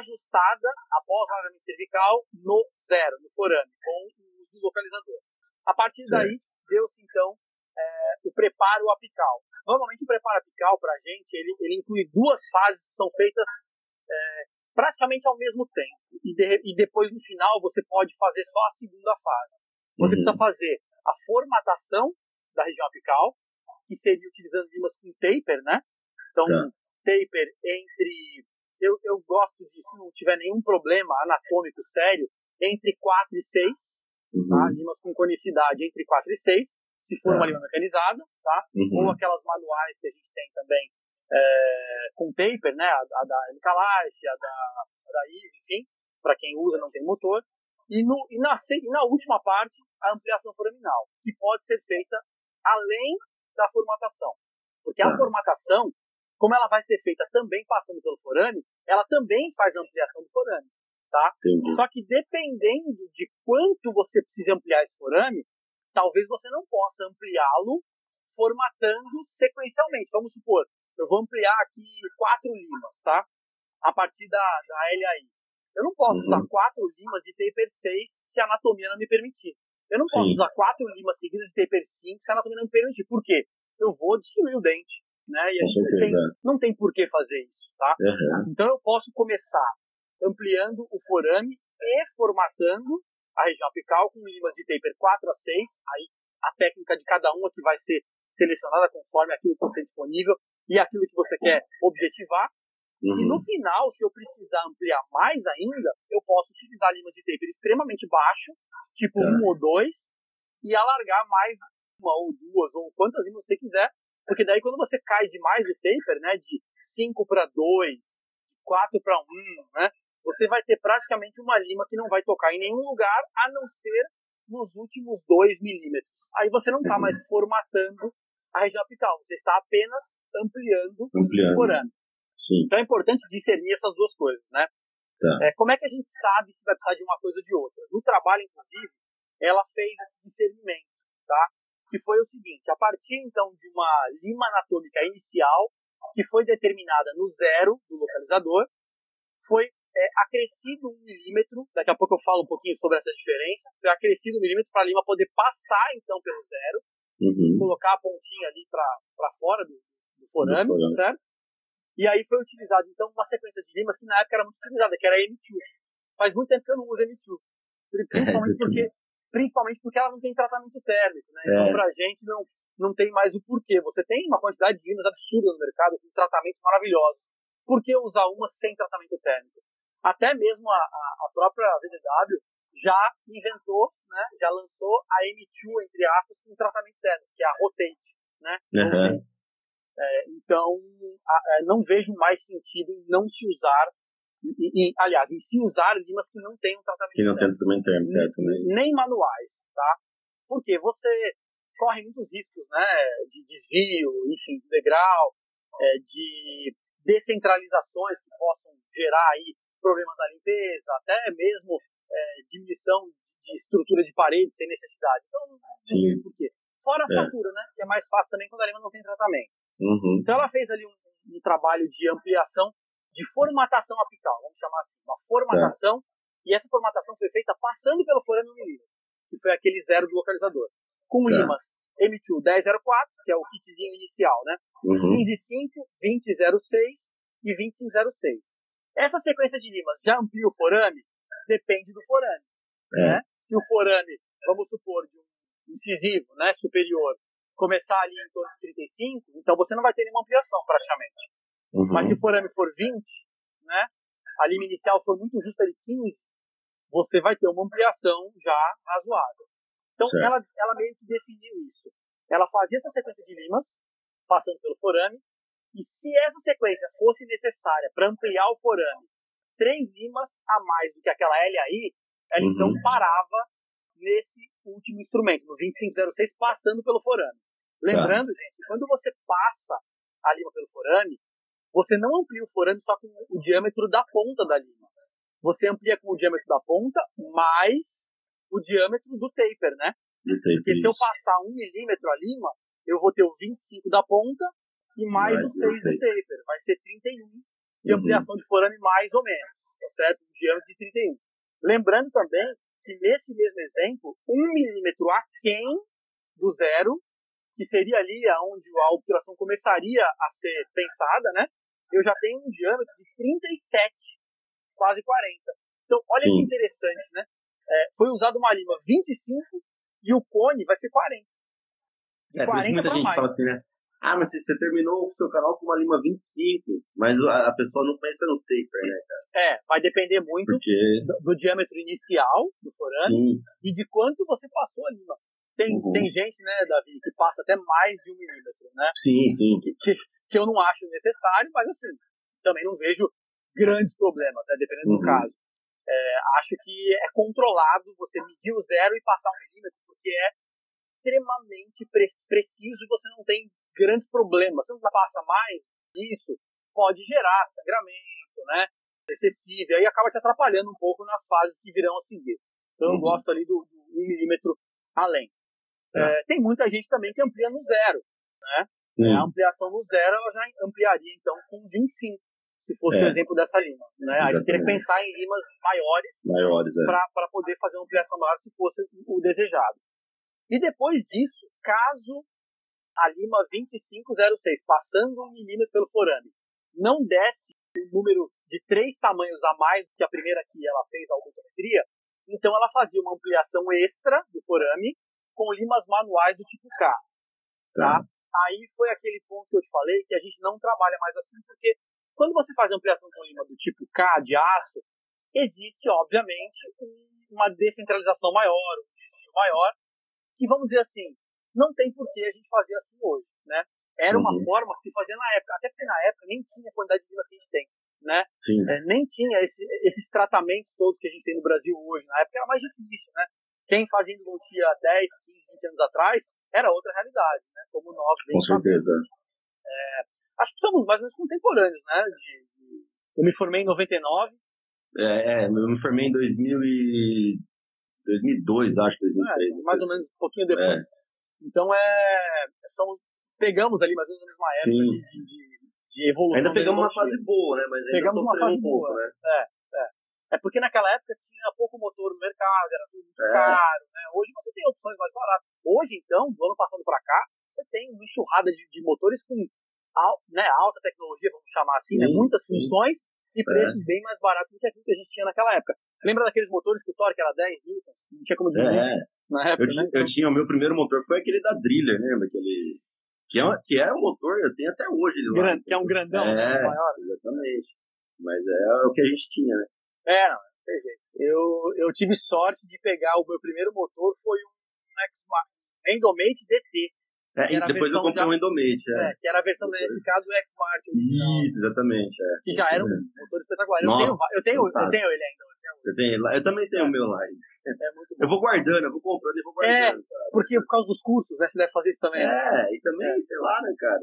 Speaker 3: ajustada após o alargamento cervical no zero, no forame, com o uso do localizador. A partir daí, deu-se então é, o preparo apical. Normalmente o preparo apical para a gente, ele, ele inclui duas fases que são feitas é, praticamente ao mesmo tempo. E, de, e, depois, no final, você pode fazer só a segunda fase. Você uhum. precisa fazer a formatação da região apical, que seria utilizando limas com taper, né? Então, tá. taper entre. Eu, eu gosto de, se não tiver nenhum problema anatômico sério, entre 4 e 6. Tá? Uhum. Tá? Limas com conicidade entre 4 e 6, se for tá. uma lima mecanizada, tá? Uhum. Ou aquelas manuais que a gente tem também, é, com taper, né? A, a da Life, a da, a da Easy, enfim, para quem usa não tem motor. E, no, e, na, e na última parte, a ampliação foraminal, que pode ser feita além da formatação. Porque a formatação, como ela vai ser feita também passando pelo forame, ela também faz ampliação do forame. Tá? Só que dependendo de quanto você precisa ampliar esse forame, talvez você não possa ampliá-lo formatando sequencialmente. Vamos supor, eu vou ampliar aqui quatro limas, tá? A partir da, da LAI. Eu não posso uhum. usar quatro limas de taper 6 se a anatomia não me permitir. Eu não posso Sim. usar quatro limas seguidas de taper 5 se a anatomia não me permitir. Por quê? Eu vou destruir o dente. Né? E a gente não tem, não tem por que fazer isso. Tá? Uhum. Então eu posso começar ampliando o forame e formatando a região apical com limas de taper 4 a 6. Aí a técnica de cada uma que vai ser selecionada conforme aquilo que você tem disponível e aquilo que você quer objetivar. Uhum. E no final, se eu precisar ampliar mais ainda, eu posso utilizar limas de taper extremamente baixo, tipo tá. um ou dois, e alargar mais uma ou duas, ou quantas limas você quiser, porque daí quando você cai demais o taper, né, de 5 para 2, 4 para 1, né, você vai ter praticamente uma lima que não vai tocar em nenhum lugar, a não ser nos últimos 2 milímetros. Aí você não está uhum. mais formatando a região apical, você está apenas ampliando, ampliando. o forame.
Speaker 2: Sim.
Speaker 3: Então é importante discernir essas duas coisas, né?
Speaker 2: Tá.
Speaker 3: É, como é que a gente sabe se vai precisar de uma coisa ou de outra? No trabalho, inclusive, ela fez esse discernimento, tá? Que foi o seguinte, a partir então de uma lima anatômica inicial, que foi determinada no zero do localizador, foi é, acrescido um milímetro, daqui a pouco eu falo um pouquinho sobre essa diferença, foi acrescido um milímetro para a lima poder passar então pelo zero,
Speaker 2: uhum.
Speaker 3: colocar a pontinha ali para fora do, do forame, do forame. certo? E aí foi utilizado, então, uma sequência de limas que na época era muito utilizada, que era a M2. Faz muito tempo que eu não uso M2. Principalmente porque, principalmente porque ela não tem tratamento térmico, né? Então, é. pra gente, não, não tem mais o porquê. Você tem uma quantidade de limas absurda no mercado, com tratamentos maravilhosos. Por que usar uma sem tratamento térmico? Até mesmo a, a própria VDW já inventou, né, já lançou a M2, entre aspas, com tratamento térmico, que é a Rotate, né?
Speaker 2: Uhum. Rotate.
Speaker 3: É, então, a, a, é, não vejo mais sentido em não se usar, em, aliás, em se usar limas que não tenham tratamento
Speaker 2: Que não tem tratamento térmico, certo, né?
Speaker 3: Nem manuais, tá? Porque você corre muitos riscos, né? De desvio, enfim, de degrau, é, de descentralizações que possam gerar aí problemas da limpeza, até mesmo é, diminuição de estrutura de parede sem necessidade. Então, não vejo por quê. Fora a é. fratura, né? Que é mais fácil também quando a lima não tem tratamento.
Speaker 2: Uhum.
Speaker 3: Então ela fez ali um, um, trabalho de ampliação, de formatação apical, vamos chamar assim, uma formatação, é. e essa formatação foi feita passando pelo forame milímetro, que foi aquele zero do localizador, com limas M2 1004, que é o kitzinho inicial, né?
Speaker 2: Uhum.
Speaker 3: 1505, 2006 e 2506. Essa sequência de limas já amplia o forame? Depende do forame.
Speaker 2: É.
Speaker 3: Né? Se o forame, vamos supor, de um incisivo né, superior, começar ali em torno de 35, então você não vai ter nenhuma ampliação praticamente.
Speaker 2: Uhum.
Speaker 3: Mas se o forame for 20, né, a lima inicial for muito justa de 15, você vai ter uma ampliação já razoável. Então ela, ela meio que definiu isso. Ela fazia essa sequência de limas, passando pelo forame, e se essa sequência fosse necessária para ampliar o forame, três limas a mais do que aquela LAI, ela então uhum. então parava nesse último instrumento, no 2506, passando pelo forame. Lembrando, tá. gente, quando você passa a lima pelo forame, você não amplia o forame só com o diâmetro da ponta da lima. Você amplia com o diâmetro da ponta mais o diâmetro do taper, né?
Speaker 2: Do taper,
Speaker 3: Porque se eu passar um milímetro a lima, eu vou ter o 25 da ponta e mais, mais o 6 do taper. Vai ser 31 de uhum. ampliação de forame mais ou menos, tá certo? Um diâmetro de 31. Lembrando também que nesse mesmo exemplo, um milímetro aquém do zero, que seria ali onde a obturação começaria a ser pensada, né? Eu já tenho um diâmetro de 37, quase 40. Então, olha Sim. que interessante, né? É, foi usado uma lima 25 e o cone vai ser 40.
Speaker 2: De é, 40 muita gente mais. fala assim, né? Ah, mas você terminou o seu canal com uma lima 25, mas a, a pessoa não pensa no taper, né, cara?
Speaker 3: É, vai depender muito
Speaker 2: Porque...
Speaker 3: do, do, diâmetro inicial do forame
Speaker 2: Sim.
Speaker 3: e de quanto você passou a lima. Tem, uhum. tem gente, né, Davi, que passa até mais de um milímetro, né?
Speaker 2: Sim, sim.
Speaker 3: Que, que, que, eu não acho necessário, mas assim, também não vejo grandes problemas, né, dependendo uhum. do caso. É, acho que é controlado você medir o zero e passar um milímetro, porque é extremamente pre preciso e você não tem grandes problemas. Você não passa mais isso, pode gerar sangramento, né? Excessivo, e aí acaba te atrapalhando um pouco nas fases que virão a seguir. Então uhum. eu gosto ali do, do 1 milímetro além. É. É, tem muita gente também que amplia no zero, né? Uhum. A ampliação no zero eu já ampliaria então com 25, se fosse é. o exemplo dessa lima. Né? Aí você teria que pensar em limas maiores,
Speaker 2: maiores é.
Speaker 3: para poder fazer uma ampliação maior se fosse o desejado. E depois disso, caso a lima 2506, passando um milímetro pelo forame, não desce o número de três tamanhos a mais do que a primeira que ela fez a audiometria, então ela fazia uma ampliação extra do forame com limas manuais do tipo K. Tá? tá? Aí foi aquele ponto que eu te falei que a gente não trabalha mais assim, porque quando você faz ampliação com lima do tipo K, de aço, existe, obviamente, uma descentralização maior, um desvio maior, que vamos dizer assim, não tem por que a gente fazer assim hoje, né? Era uma uhum. forma que se fazia na época, até porque na época nem tinha a quantidade de limas que a gente tem, né? É, nem tinha esse, esses tratamentos todos que a gente tem no Brasil hoje. Na época era mais difícil, né? Quem fazia endodontia 10, 15, 20 anos atrás era outra realidade, né? Como nós
Speaker 2: Com certeza.
Speaker 3: É, acho que somos mais ou menos contemporâneos, né? De, de, eu me formei em 99.
Speaker 2: É, é, eu me formei em 2000 e... 2002, acho, 2003.
Speaker 3: É, mais ou menos um pouquinho depois. É. Então é. Somos, pegamos ali mais ou menos a mesma época de, de, de, evolução.
Speaker 2: Ainda pegamos uma fase boa, né? Mas ainda
Speaker 3: pegamos uma fase
Speaker 2: um
Speaker 3: boa.
Speaker 2: Pouco, né?
Speaker 3: É, é. É porque naquela época tinha pouco motor no mercado, era tudo muito é. caro, né? Hoje você tem opções mais baratas. Hoje, então, do ano passado para cá, você tem uma enxurrada de, de motores com al, né, alta tecnologia, vamos chamar assim, né? sim, né? muitas sim. funções e é. preços é. bem mais baratos do que aquilo que a gente tinha naquela época. Lembra daqueles motores que o torque era 10 newtons? Não tinha como
Speaker 2: diminuir é. na época, eu, né? eu tinha, o meu primeiro motor foi aquele da Driller, lembra? Aquele... Que é, que é um motor, eu tenho até hoje ele
Speaker 3: lá. Que é um grandão,
Speaker 2: é,
Speaker 3: né?
Speaker 2: maior. Exatamente. Mas é o que a gente tinha, né?
Speaker 3: É, não, eu, eu tive sorte de pegar o meu primeiro motor, foi um X-Mark Endomate DT.
Speaker 2: É, e depois eu comprei já, um Endomate, é.
Speaker 3: é. Que era a versão, nesse caso, do X-Mark.
Speaker 2: Isso, exatamente. É.
Speaker 3: Que já era um motor espetacular. Eu Nossa, tenho, eu tenho, eu tenho ele ainda.
Speaker 2: Você tem? Eu também tenho o meu lá.
Speaker 3: É bom.
Speaker 2: Eu vou guardando, eu vou comprando e vou
Speaker 3: é,
Speaker 2: guardando. É,
Speaker 3: porque por causa dos cursos, né? Você deve fazer isso também.
Speaker 2: É,
Speaker 3: né?
Speaker 2: e também, é. sei lá, né, cara?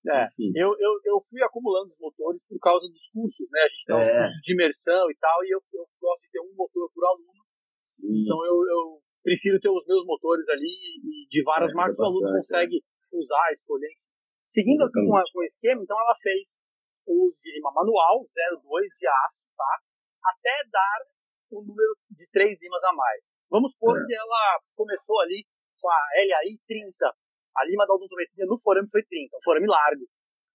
Speaker 3: É, eu, eu, eu fui acumulando os motores por causa dos cursos, né? A gente tem é. os cursos de imersão e tal, e eu, eu gosto de ter um motor por aluno. Sim. Então eu, eu prefiro ter os meus motores ali e de várias é, marcas o aluno consegue usar, escolher. Seguindo aqui com, a, com o esquema, então ela fez o uso de lima manual, 02 de aço, tá? Até dar o número de três limas a mais. Vamos supor é. que ela começou ali com a LAI 30, a lima da odontometria no forame foi 30, um forame largo.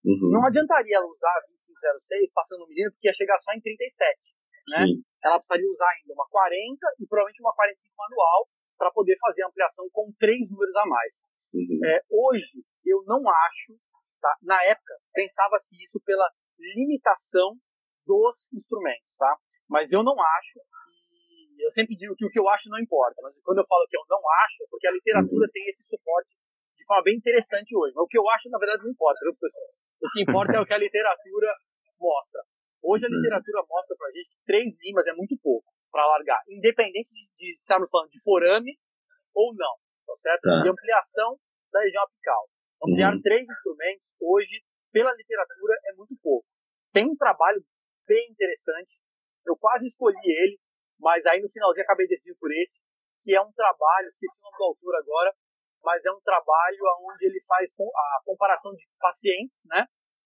Speaker 3: Uhum. Não adiantaria ela usar 2506 passando no milímetro, porque ia chegar só em 37. Né? Sim. Ela precisaria usar ainda uma 40 e provavelmente uma 45 manual para poder fazer a ampliação com três números a mais. Uhum. É, hoje, eu não acho, tá? na época, pensava-se isso pela limitação dos instrumentos, tá? Mas eu não acho, e eu sempre digo que o que eu acho não importa, mas quando eu falo que eu não acho, é porque a literatura uhum. tem esse suporte de forma bem interessante hoje. Mas o que eu acho, na verdade, não importa, viu, professor? O que importa é o que a literatura mostra. Hoje a uhum. literatura mostra pra gente que três limas é muito pouco para largar, independente de, de, estarmos falando de forame ou não, tá certo? Tá. De ampliação da região apical. Ampliar uhum. três instrumentos hoje, pela literatura, é muito pouco. Tem um trabalho bem interessante, eu quase escolhi ele, mas aí no finalzinho acabei decidindo por esse, que é um trabalho, esqueci o nome do autor agora, mas é um trabalho onde ele faz a comparação de pacientes, né,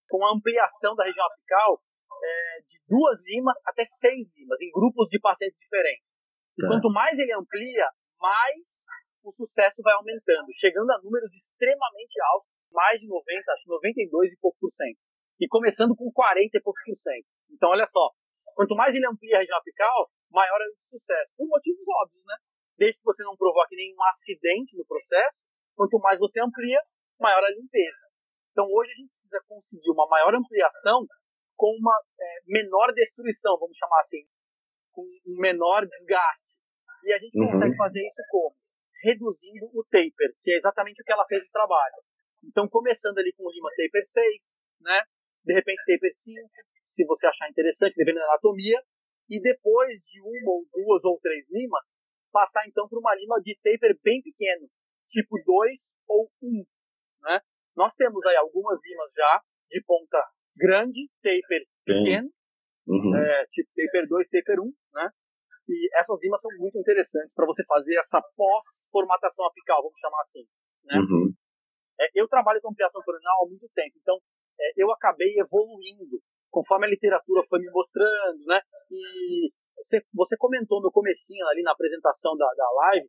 Speaker 3: com a ampliação da região apical é, de duas limas até seis limas, em grupos de pacientes diferentes. E tá. quanto mais ele amplia, mais o sucesso vai aumentando, chegando a números extremamente altos, mais de 90, acho 92 e pouco por cento. E começando com 40 e pouco por cento. Então, olha só, quanto mais ele amplia a região apical, maior é o sucesso. Por motivos óbvios, né? desde que você não provoque nenhum acidente no processo, quanto mais você amplia, maior a limpeza. Então hoje a gente precisa conseguir uma maior ampliação com uma é, menor destruição, vamos chamar assim, com um menor desgaste. E a gente uhum. consegue fazer isso como? Reduzindo o taper, que é exatamente o que ela fez no trabalho. Então, começando ali com o lima taper 6, né? De repente taper 5, se você achar interessante, dependendo da anatomia, e depois de uma ou duas ou três limas, passar então para uma lima de taper bem pequeno, tipo 2 ou 1. Um, né? Nós temos aí algumas limas já de ponta grande, taper pequeno, uhum. é, tipo taper 2, taper 1, um, né? E essas limas são muito interessantes para você fazer essa pós-formatação apical, vamos chamar assim. Né? Uhum. É, eu trabalho com ampliação coronal há muito tempo, então é, eu acabei evoluindo conforme a literatura foi me mostrando, né? E você, você comentou no comecinho ali na apresentação da, da live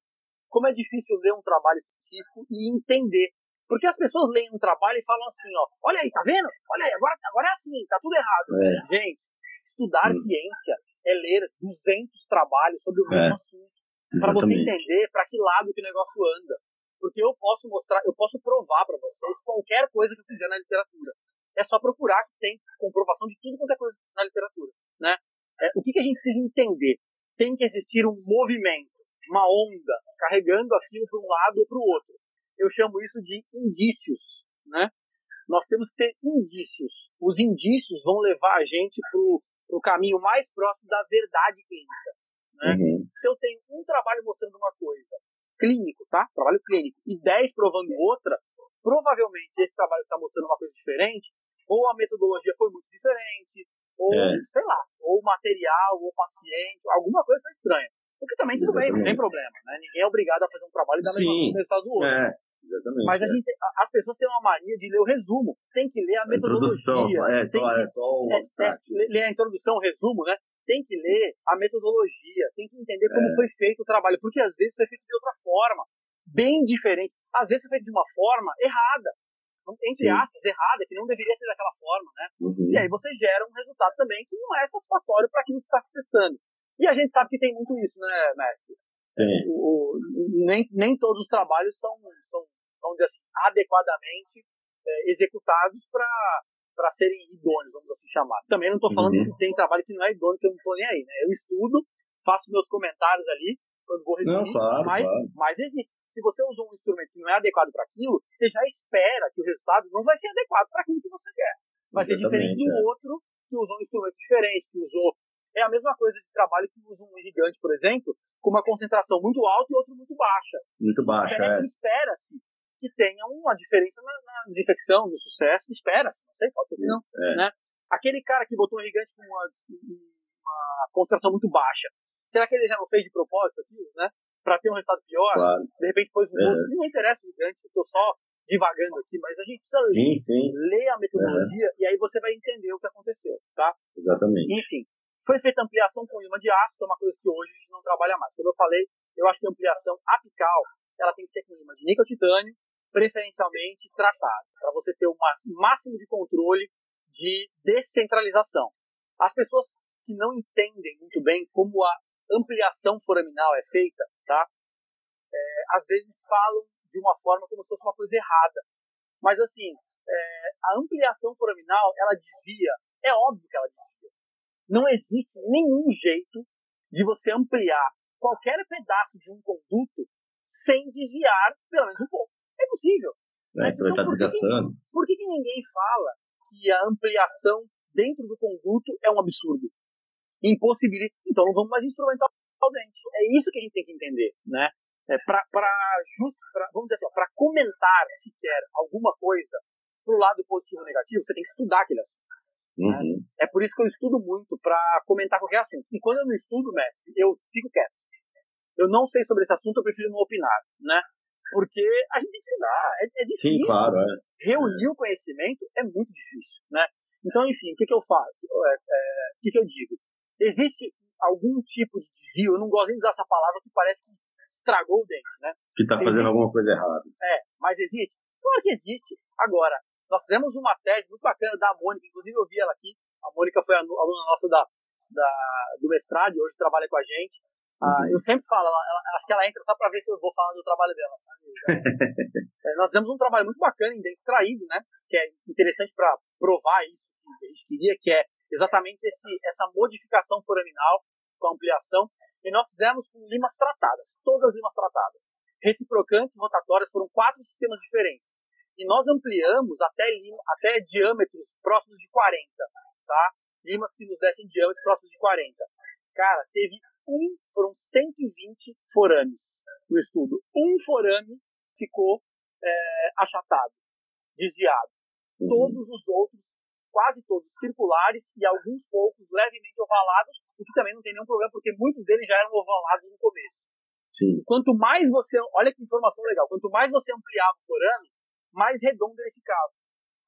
Speaker 3: como é difícil ler um trabalho científico e entender. Porque as pessoas leem um trabalho e falam assim, ó, olha aí, tá vendo? Olha aí, agora, agora é assim, tá tudo errado. É. Gente, estudar hum. ciência é ler 200 trabalhos sobre o mesmo é. assunto. Para você entender para que lado que o negócio anda. Porque eu posso mostrar, eu posso provar para vocês qualquer coisa que eu fizer na literatura. É só procurar que tem comprovação de tudo quanto é coisa na literatura, né? É, o que, que a gente precisa entender? Tem que existir um movimento, uma onda, carregando aquilo para um lado ou para o outro. Eu chamo isso de indícios, né? Nós temos que ter indícios. Os indícios vão levar a gente para o caminho mais próximo da verdade clínica. Né? Uhum. Se eu tenho um trabalho mostrando uma coisa clínico, tá? Trabalho clínico, e 10 provando outra, provavelmente esse trabalho está mostrando uma coisa diferente, ou a metodologia foi muito diferente, ou é. sei lá, ou material, ou paciente, alguma coisa está estranha. O que também tudo bem, não tem problema, né? Ninguém é obrigado a fazer um trabalho da mesma resultado do outro.
Speaker 2: É. Exatamente.
Speaker 3: Mas a é. gente, as pessoas têm uma mania de ler o resumo. Tem que ler a metodologia. A introdução,
Speaker 2: é, só,
Speaker 3: que,
Speaker 2: é só o... é,
Speaker 3: é, ler a introdução, o resumo, né? Tem que ler a metodologia, tem que entender como é. foi feito o trabalho, porque às vezes foi feito de outra forma, bem diferente. Às vezes foi feito de uma forma errada, entre aspas, errada, que não deveria ser daquela forma, né? Uhum. E aí você gera um resultado também que não é satisfatório para aquilo que está se testando. E a gente sabe que tem muito isso, né, mestre?
Speaker 2: Tem.
Speaker 3: O, nem, nem todos os trabalhos são, são vamos dizer assim, adequadamente é, executados para serem idôneos, vamos assim chamar. Também não estou falando uhum. que tem trabalho que não é idôneo, que eu não estou nem aí, né? Eu estudo, faço meus comentários ali, quando vou resumir,
Speaker 2: não, claro,
Speaker 3: mas,
Speaker 2: claro.
Speaker 3: mas existe. Se você usou um instrumento que não é adequado para aquilo, você já espera que o resultado não vai ser adequado para aquilo que você quer. Vai ser diferente do é. outro que usou um instrumento diferente, que usou. É a mesma coisa de trabalho que usa um irrigante, por exemplo, com uma concentração muito alta e outro muito baixa.
Speaker 2: Muito baixa,
Speaker 3: espera,
Speaker 2: é.
Speaker 3: Espera-se que tenha uma diferença na, na desinfecção, no sucesso, espera-se, não sei, pode ser que não. É. Né? Aquele cara que botou um irrigante com uma, uma concentração muito baixa, será que ele já não fez de propósito aquilo, né? Para ter um resultado pior?
Speaker 2: Claro.
Speaker 3: De repente pôs um é. outro. Não interessa o irrigante, eu tô só divagando aqui, mas a gente precisa
Speaker 2: sim,
Speaker 3: ler,
Speaker 2: sim.
Speaker 3: ler a metodologia é. e aí você vai entender o que aconteceu, tá?
Speaker 2: Exatamente.
Speaker 3: Enfim, foi feita ampliação com imã de aço, que é uma coisa que hoje a gente não trabalha mais. Como eu falei, eu acho que a ampliação apical ela tem que ser com imã de níquel titânio preferencialmente tratado, para você ter o máximo de controle de descentralização. As pessoas que não entendem muito bem como a ampliação foraminal é feita, tá? É, às vezes falam de uma forma como se fosse uma coisa errada. Mas assim, é, a ampliação foraminal, ela desvia, é óbvio que ela desvia. Não existe nenhum jeito de você ampliar qualquer pedaço de um conduto sem desviar pelo menos um pouco. É possível.
Speaker 2: É, você vai estar então, desgastando.
Speaker 3: Que, por que, que ninguém fala que a ampliação dentro do conduto é um absurdo? Impossibilita. Então não vamos mais instrumentar o dente. É isso que a gente tem que entender, né? É para vamos dizer assim, para comentar sequer alguma coisa pro lado positivo ou negativo, você tem que estudar aquele assunto. Né? Uhum. É por isso que eu estudo muito para comentar qualquer assunto. E quando eu não estudo, mestre, eu fico quieto. Eu não sei sobre esse assunto, eu prefiro não opinar, né? Porque a gente tem que estudar, é, é difícil.
Speaker 2: Sim, claro, é.
Speaker 3: Reunir o conhecimento é muito difícil, né? Então, enfim, o que, que eu faço? É, é, o que, que eu digo? Existe algum tipo de desvio, eu não gosto nem de usar essa palavra que parece que estragou o dente, né?
Speaker 2: Que está fazendo existe, alguma coisa errada.
Speaker 3: É, mas existe? Claro que existe. Agora, nós fizemos uma tese muito bacana da Mônica, inclusive eu vi ela aqui. A Mônica foi aluna nossa da, da, do mestrado e hoje trabalha com a gente. Ah, uhum. eu sempre falo, ela, ela, acho que ela entra só para ver se eu vou falar do trabalho dela, sabe? é, nós temos um trabalho muito bacana em dente extraído, né? Que é interessante para provar isso que a gente queria, que é exatamente esse, essa modificação foraminal com ampliação. E nós fizemos com limas tratadas, todas as limas tratadas. Reciprocantes rotatórias foram quatro sistemas diferentes. E nós ampliamos até, lima, até diâmetros próximos de 40, tá? Limas que nos dessem diâmetros próximos de 40. Cara, teve um, foram 120 forames no estudo. Um forame ficou é, achatado, desviado. Uhum. Todos os outros, quase todos circulares e alguns poucos levemente ovalados, o que também não tem nenhum problema, porque muitos deles já eram ovalados no começo.
Speaker 2: Sim.
Speaker 3: Quanto mais você, olha que informação legal, quanto mais você ampliava o forame, mais redondo ele ficava.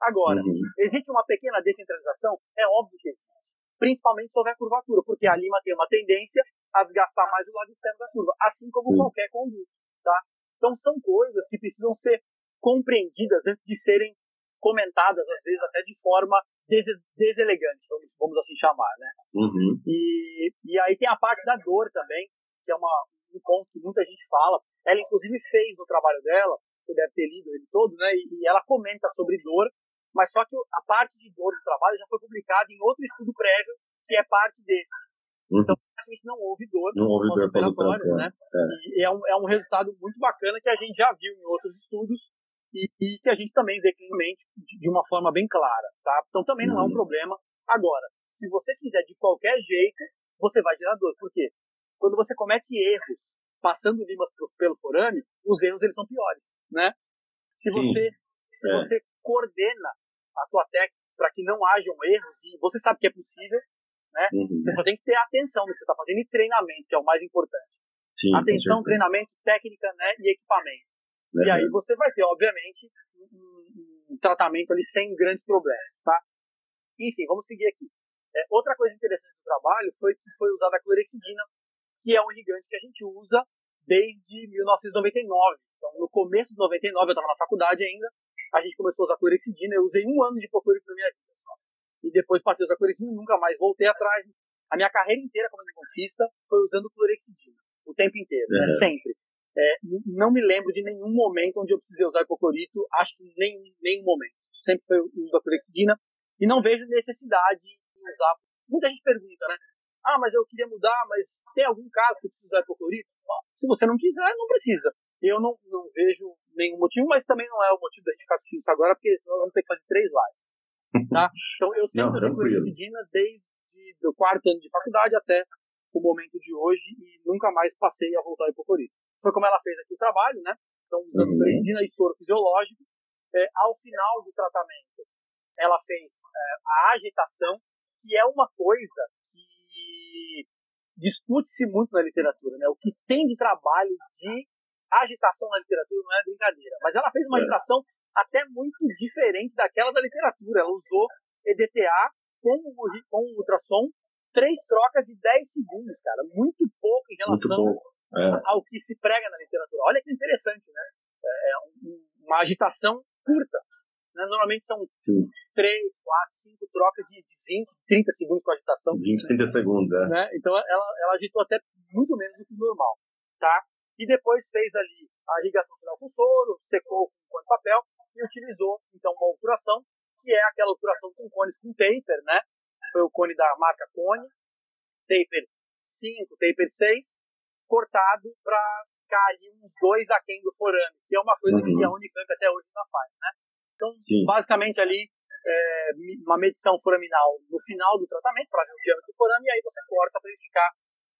Speaker 3: Agora, uhum. existe uma pequena descentralização? É óbvio que existe. Principalmente se houver curvatura, porque a lima tem uma tendência a desgastar mais o lado externo da curva, assim como Sim. qualquer conduto, tá? Então são coisas que precisam ser compreendidas antes de serem comentadas, às vezes até de forma des deselegante, vamos, vamos assim chamar, né?
Speaker 2: Uhum.
Speaker 3: E, e aí tem a parte da dor também, que é uma, um ponto que muita gente fala. Ela inclusive fez no trabalho dela, você deve ter lido ele todo, né? E, e ela comenta sobre dor, mas só que a parte de dor do trabalho já foi publicada em outro estudo prévio que é parte desse. Uhum. Então, basicamente, não houve dor
Speaker 2: não houve dor
Speaker 3: operatório, né? É. E é um, é um resultado muito bacana que a gente já viu em outros estudos e, e que a gente também vê clinicamente de, uma forma bem clara, tá? Então, também não é um uhum. problema. Agora, se você fizer de qualquer jeito, você vai gerar dor. Por quê? quando você comete erros passando limas pelo forame, os erros eles são piores, né? Se Sim, você se é. você coordena a tua técnica para que não hajam erros e você sabe que é possível, né? Uhum. Você só tem que ter atenção no que você está fazendo e treinamento, que é o mais importante. Sim, atenção, treinamento, técnica, né, e equipamento. Uhum. E aí você vai ter, obviamente, um, um, tratamento ali sem grandes problemas, tá? Enfim, vamos seguir aqui. É, outra coisa interessante do trabalho foi que foi usada a clorexidina, que é um ligante que a gente usa desde 1999. Então, no começo de 99, eu estava na faculdade ainda, a gente começou a usar clorexidina. Eu usei um ano de hipoclorito na minha vida só. E depois passei a usar clorexidina, nunca mais voltei atrás. A minha carreira inteira como endodontista foi usando clorexidina. O tempo inteiro, né? sempre. É, não me lembro de nenhum momento onde eu precisei usar hipoclorito, acho que nem nenhum momento. Sempre foi o uso da clorexidina. E não vejo necessidade de usar. Muita gente pergunta, né? Ah, mas eu queria mudar, mas tem algum caso que eu preciso usar hipoclorito? Se você não quiser, não precisa. Eu não, não vejo nenhum motivo, mas também não é o motivo da gente ficar assistindo isso agora, porque senão vamos ter que fazer três lives. Tá? Então eu sempre usei cloricidina desde o quarto ano de faculdade até o momento de hoje e nunca mais passei a voltar ao hipoclorito. Foi como ela fez aqui o trabalho, né? Então, usando uhum. e soro fisiológico. É, ao final do tratamento, ela fez é, a agitação, que é uma coisa que discute-se muito na literatura, né? O que tem de trabalho de agitação na literatura não é brincadeira. Mas ela fez uma é. agitação até muito diferente daquela da literatura. Ela usou EDTA com o, com o ultrassom, três trocas de 10 segundos, cara. Muito pouco em relação pouco. É. ao que se prega na literatura. Olha que interessante, né? É, é um, uma agitação curta. Né? Normalmente são Sim. 3, 4, 5 trocas de 20, 30 segundos com agitação.
Speaker 2: 20, 30 segundos, é.
Speaker 3: Né? Então ela, ela agitou até muito menos do que o normal. Tá? E depois fez ali a irrigação final com soro, secou com de papel e utilizou então uma obturação, que é aquela obturação com cones com taper, né? Foi o cone da marca Cone, taper 5, taper 6, cortado para ficar ali uns dois aquém do forame, que é uma coisa uhum. que a Unicamp até hoje não faz, né? Então, Sim. basicamente ali, é, uma medição foraminal no final do tratamento, para ver o diâmetro do forame, e aí você corta para ele ficar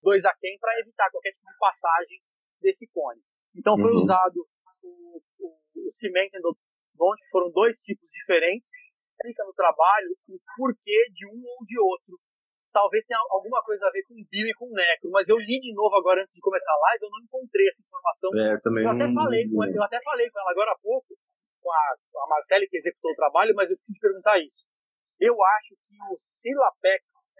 Speaker 3: dois aquém para evitar qualquer tipo de passagem desse cone. Então foi uhum. usado o, o, o cimento endodôntico, foram dois tipos diferentes, fica no trabalho o porquê de um ou de outro. Talvez tenha alguma coisa a ver com bio e com necro, mas eu li de novo agora antes de começar a live, eu não encontrei essa informação.
Speaker 2: É, também
Speaker 3: eu, até
Speaker 2: não...
Speaker 3: falei com, eu até falei com ela agora há pouco, com a, a Marcele que executou o trabalho, mas eu esqueci de perguntar isso. Eu acho que o Silapex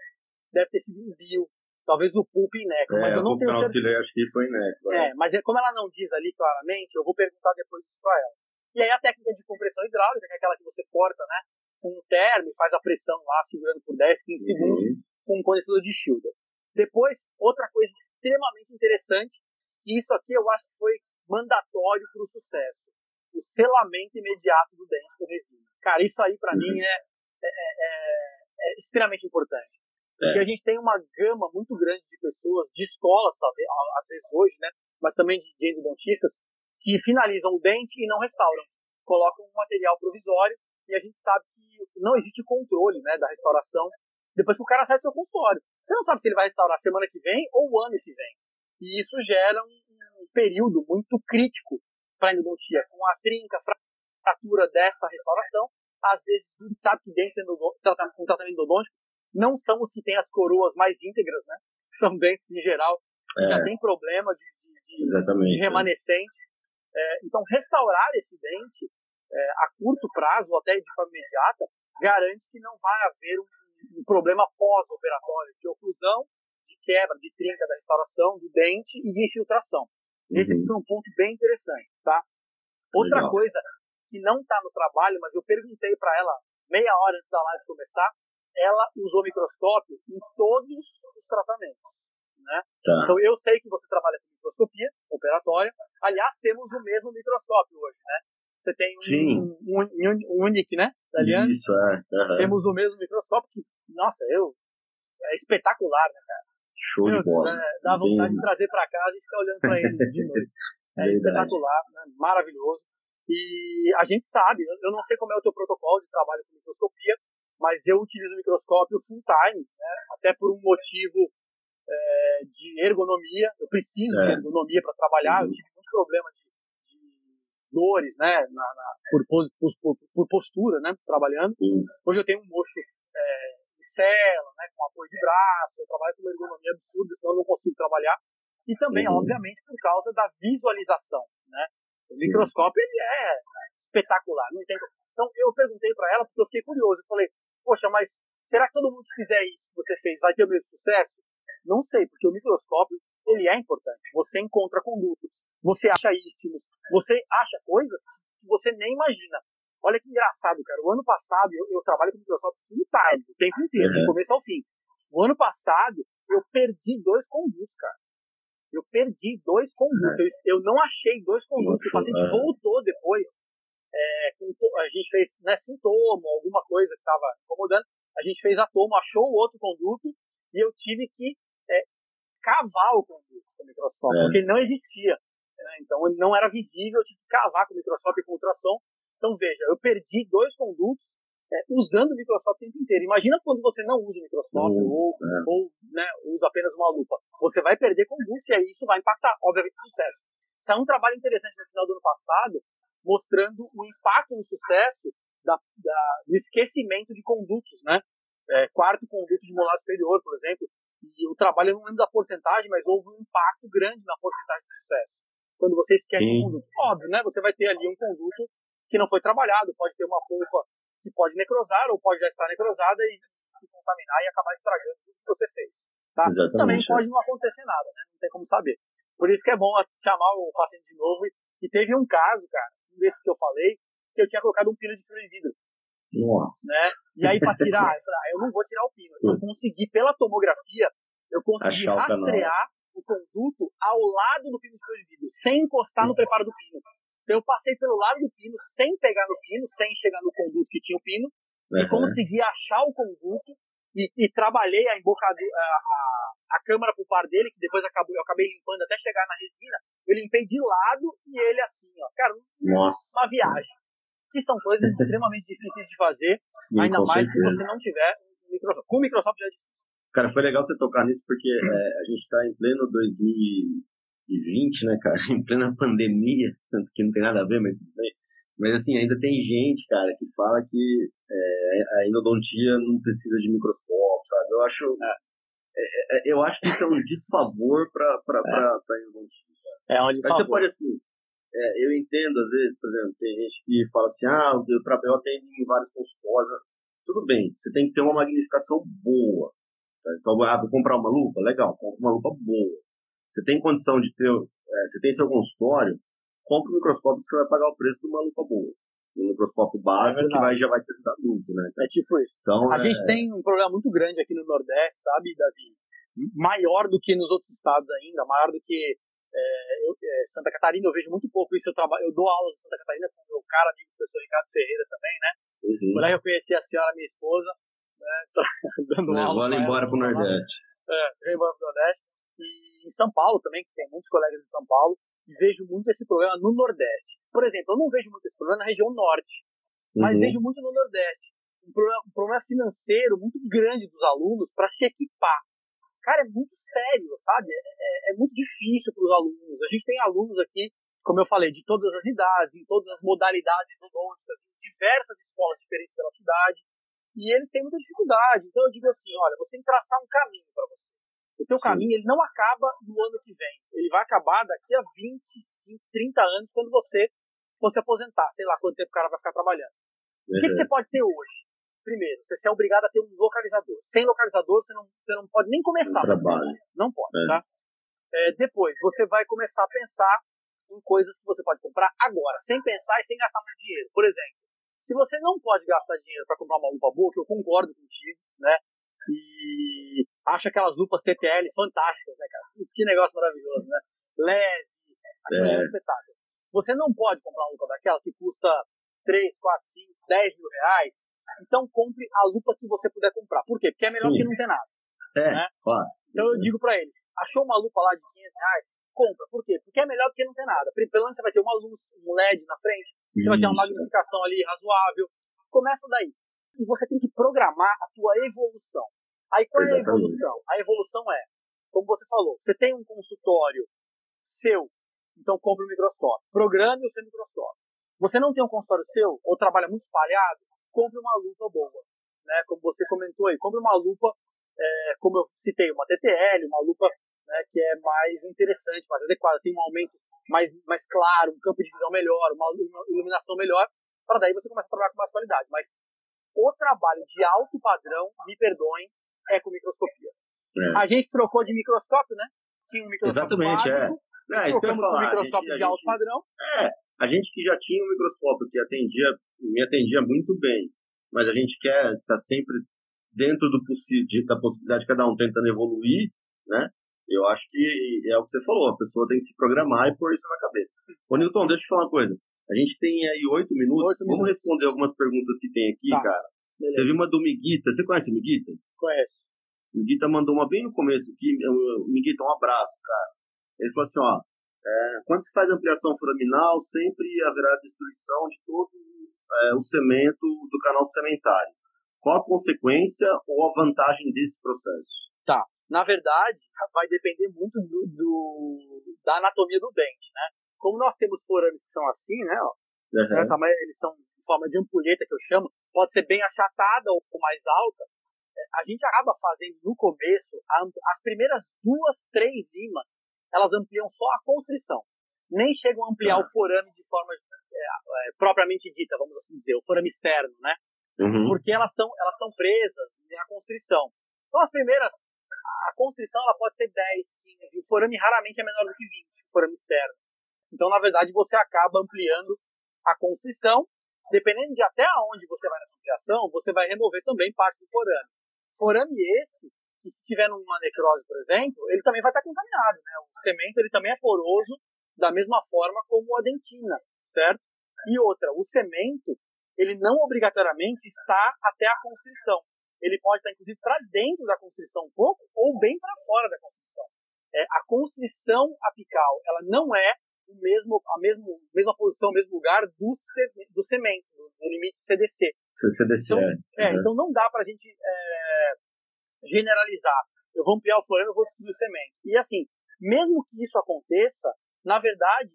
Speaker 3: deve ter sido um bio, Talvez o Pulp e Neco, é, mas eu não tenho
Speaker 2: certeza. acho que foi Neco.
Speaker 3: É. é, mas é, como ela não diz ali claramente, eu vou perguntar depois isso pra ela. E aí a técnica de compressão hidráulica, que é aquela que você corta, né, com um termo e faz a pressão lá, segurando por 10, 15 uhum. segundos, com um condensador de Schilder. Depois, outra coisa extremamente interessante, que isso aqui eu acho que foi mandatório para o sucesso. O selamento imediato do dente com resina. Cara, isso aí para uhum. mim é, é, é, é extremamente importante. Porque é. a gente tem uma gama muito grande de pessoas, de escolas, talvez, às vezes hoje, né? Mas também de, de endodontistas, que finalizam o dente e não restauram. Colocam um material provisório e a gente sabe que não existe controle né, da restauração depois que o cara sai do seu consultório. Você não sabe se ele vai restaurar semana que vem ou o ano que vem. E isso gera um, um período muito crítico para a endodontia, com a trinca, fratura dessa restauração. Às vezes, a gente sabe que dentes com tratamento endodôntico não são os que têm as coroas mais íntegras, né? São dentes em geral que é. já tem problema de, de, de, de remanescente. É, então, restaurar esse dente é, a curto prazo ou até de forma imediata garante que não vai haver um, um problema pós-operatório de oclusão, de quebra, de trinca da restauração do dente e de infiltração. Esse uhum. é um ponto bem interessante, tá? Outra Legal. coisa que não está no trabalho, mas eu perguntei para ela meia hora antes da live começar, ela usou microscópio em todos os tratamentos. Né? Tá. Então eu sei que você trabalha com microscopia operatória. Aliás, temos o mesmo microscópio hoje, né? Você tem um, um, um, um Unique, né? Da Aliança.
Speaker 2: Isso, é. Uhum.
Speaker 3: Temos o mesmo microscópio que, nossa, eu é espetacular, né, cara?
Speaker 2: Show Meu de bola.
Speaker 3: Deus, é, dá vontade Bem... de trazer para casa e ficar olhando para ele de novo. É espetacular, né? maravilhoso. E a gente sabe, eu não sei como é o teu protocolo de trabalho com microscopia, mas eu utilizo o microscópio full time, né, até por um motivo é, é, de ergonomia. Eu preciso é. de ergonomia para trabalhar. Uhum. Eu tive muito problema de dores, né, na, na, por, por, por, postura, né, trabalhando. Uhum. Hoje eu tenho um mocho é, de cela, né, com apoio de braço. Eu trabalho com uma ergonomia absurda, senão eu não consigo trabalhar. E também, uhum. obviamente, por causa da visualização, né. O Sim. microscópio ele é espetacular, não tem. Então eu perguntei para ela porque eu fiquei curioso. Eu falei, poxa, mas será que todo mundo que fizer isso que você fez vai ter o mesmo sucesso? Não sei, porque o microscópio ele é importante. Você encontra condutos, você acha istmos, você acha coisas que você nem imagina. Olha que engraçado, cara. O ano passado eu, eu trabalho com o microscópio full time, o tempo inteiro, uhum. do começo ao fim. O ano passado eu perdi dois condutos, cara. Eu perdi dois condutos. Eu, eu não achei dois condutos. O paciente voltou depois. É, a gente fez né, sintoma, alguma coisa que estava incomodando. A gente fez a toma, achou o outro conduto e eu tive que é, cavar o conduto com o microscópio, é. porque ele não existia. Né? Então não era visível, eu tive que cavar com o microscópio e com ultrassom. Então veja, eu perdi dois condutos é, usando o microscópio o tempo inteiro. Imagina quando você não usa o microscópio usa, ou, é. ou né, usa apenas uma lupa. Você vai perder condutos e aí isso vai impactar, obviamente, o sucesso. Saiu um trabalho interessante no final do ano passado, mostrando o impacto no sucesso da, da, do esquecimento de condutos, né? É, quarto conduto de molar superior, por exemplo, e o trabalho, eu não lembro da porcentagem, mas houve um impacto grande na porcentagem de sucesso. Quando você esquece Sim. um conduto. Óbvio, né? Você vai ter ali um conduto que não foi trabalhado, pode ter uma polpa que pode necrosar ou pode já estar necrosada e se contaminar e acabar estragando tudo que você fez. Tá? Também é. pode não acontecer nada, né? Não tem como saber. Por isso que é bom chamar o paciente de novo. E teve um caso, cara, um desses que eu falei, que eu tinha colocado um pino de fio de vidro.
Speaker 2: Nossa.
Speaker 3: Né? E aí, para tirar, eu falei, ah, eu não vou tirar o pino. Eu consegui, pela tomografia, eu consegui Achar rastrear o, o conduto ao lado do pino de fio de vidro, sem encostar no preparo do pino. Então eu passei pelo lado do pino, sem pegar no pino, sem chegar no conduto que tinha o pino, uhum. e consegui achar o conduto e, e trabalhei a embocadura, a, a, a câmara pro par dele, que depois acabou, eu acabei limpando até chegar na resina. Eu limpei de lado e ele assim, ó. Cara,
Speaker 2: Nossa.
Speaker 3: uma viagem. Que são coisas extremamente difíceis de fazer, Sim, ainda mais certeza. se você não tiver um Microsoft. Com o Microsoft já é difícil.
Speaker 2: Cara, foi legal você tocar nisso porque é, a gente está em pleno 2020, né, cara? Em plena pandemia, tanto que não tem nada a ver, mas mas assim, ainda tem gente, cara, que fala que é, a endodontia não precisa de microscópio, sabe? Eu acho, é, é, é eu acho que isso é um desfavor para é. pra endodontia.
Speaker 3: É um desfavor.
Speaker 2: Mas você pode assim, é, eu entendo às vezes, por exemplo, tem gente que fala assim, ah, eu, eu atendo em vários consultórios. Tudo bem, você tem que ter uma magnificação boa. Tá? Então, ah, vou comprar uma lupa? Legal, compra uma lupa boa. Você tem condição de ter, você tem seu consultório, compra um microscópio que você vai pagar o preço de uma lupa boa. Um microscópio básico é que vai, já vai te ajudar muito, né?
Speaker 3: É tipo isso. Então, a é... gente tem um problema muito grande aqui no Nordeste, sabe, Davi? Maior do que nos outros estados ainda, maior do que é, eu, é, Santa Catarina, eu vejo muito pouco isso. Eu, trabalho, eu dou aulas em Santa Catarina com o meu cara amigo, o professor Ricardo Ferreira também, né? Uhum. Por aí eu conheci a senhora, minha esposa, né? dando
Speaker 2: aula. Levando embora para o Nordeste.
Speaker 3: É, embora para o Nordeste. E em São Paulo também, que tem muitos colegas em São Paulo e vejo muito esse problema no Nordeste. Por exemplo, eu não vejo muito esse problema na região Norte, mas uhum. vejo muito no Nordeste. Um problema, um problema financeiro muito grande dos alunos para se equipar. Cara, é muito sério, sabe? É, é, é muito difícil para os alunos. A gente tem alunos aqui, como eu falei, de todas as idades, em todas as modalidades odontológicas, em diversas escolas diferentes pela cidade, e eles têm muita dificuldade. Então eu digo assim, olha, você tem que traçar um caminho para você. O teu Sim. caminho ele não acaba no ano que vem. Ele vai acabar daqui a 25, 30 anos, quando você for se aposentar. Sei lá quanto tempo o cara vai ficar trabalhando. Uhum. O que, que, você pode ter hoje? Primeiro, você é obrigado a ter um localizador. Sem localizador, você não, você não pode nem começar.
Speaker 2: Não,
Speaker 3: não pode, é. tá? É, depois, você vai começar a pensar em coisas que você pode comprar agora, sem pensar e sem gastar muito dinheiro. Por exemplo, se você não pode gastar dinheiro para comprar uma lupa boa, que eu concordo contigo, né? E acho aquelas lupas TTL fantásticas, né, cara? Putz, que negócio maravilhoso, né? Leve, é. é um espetáculo. Você não pode comprar uma lupa daquela que custa 3, 4, 5, 10 mil reais. Então compre a lupa que você puder comprar. Por quê? Porque é melhor Sim. que não ter nada.
Speaker 2: É, né? claro.
Speaker 3: Então eu digo para eles, achou uma lupa lá de 500 reais? Compra. Por quê? Porque é melhor do que não ter nada. Pelo menos você vai ter uma luz, um LED na frente, você Isso. vai ter uma magnificação ali razoável. Começa daí e você tem que programar a tua evolução. Aí qual Exatamente. é a evolução? A evolução é como você falou, você tem um consultório seu, então compre um microscópio. Programe o seu microscópio. Você não tem um consultório seu, ou trabalha muito espalhado, compre uma lupa boa. Né? Como você comentou aí, compre uma lupa, é, como eu citei, uma TTL, uma lupa né, que é mais interessante, mais adequada, tem um aumento mais, mais claro, um campo de visão melhor, uma iluminação melhor, para daí você começa a trabalhar com mais qualidade. Mas o trabalho de alto padrão, me perdoem, é com microscopia. É. A gente trocou de microscópio, né? Tinha um microscópio
Speaker 2: Exatamente,
Speaker 3: é.
Speaker 2: básico, é. É, isso que eu falar.
Speaker 3: um microscópio
Speaker 2: gente,
Speaker 3: de alto gente, padrão.
Speaker 2: É, a gente que já tinha um microscópio que atendia, me atendia muito bem, mas a gente quer estar tá sempre dentro do da possibilidade de cada um tentando evoluir, né? Eu acho que é o que você falou, a pessoa tem que se programar e pôr isso na cabeça. Ô Nilton, deixa eu te falar uma coisa. A gente tem aí oito minutos. Oito Vamos responder algumas perguntas que tem aqui, tá. cara. Beleza. Teve uma do Miguita. Você conhece o Miguita?
Speaker 3: Conheço.
Speaker 2: O Miguita mandou uma bem no começo aqui. Miguita, um abraço, cara. Ele falou assim, ó. É, quando se faz ampliação foraminal, sempre haverá destruição de todo é, o cemento do canal sementário. Qual a consequência ou a vantagem desse processo?
Speaker 3: Tá. Na verdade, vai depender muito do, do da anatomia do dente, né? Como nós temos forames que são assim, né? Ó, uhum. eles são em forma de ampulheta que eu chamo, pode ser bem achatada ou mais alta. É, a gente acaba fazendo no começo as primeiras duas, três limas, elas ampliam só a constrição. Nem chegam a ampliar o forame de forma é, é, propriamente dita, vamos assim dizer, o forame externo, né? Uhum. Porque elas estão elas presas na constrição. Então as primeiras a constrição ela pode ser 10, 15, o forame raramente é menor do que 20, o forame externo. Então, na verdade, você acaba ampliando a constrição. Dependendo de até onde você vai nessa ampliação, você vai remover também parte do forame. Forame esse, que se tiver numa necrose, por exemplo, ele também vai estar contaminado. Né? O cemento ele também é poroso da mesma forma como a dentina, certo? E outra, o cemento, ele não obrigatoriamente está até a constrição ele pode estar inclusive para dentro da constrição um pouco ou bem para fora da constrição. É, a constrição apical, ela não é o mesmo, a mesmo, mesma posição, o mesmo lugar do, do cemento, do limite CDC.
Speaker 2: CDC,
Speaker 3: então, é. é então não dá para a gente é, generalizar. Eu vou ampliar o forame, eu vou destruir o cemento. E assim, mesmo que isso aconteça, na verdade,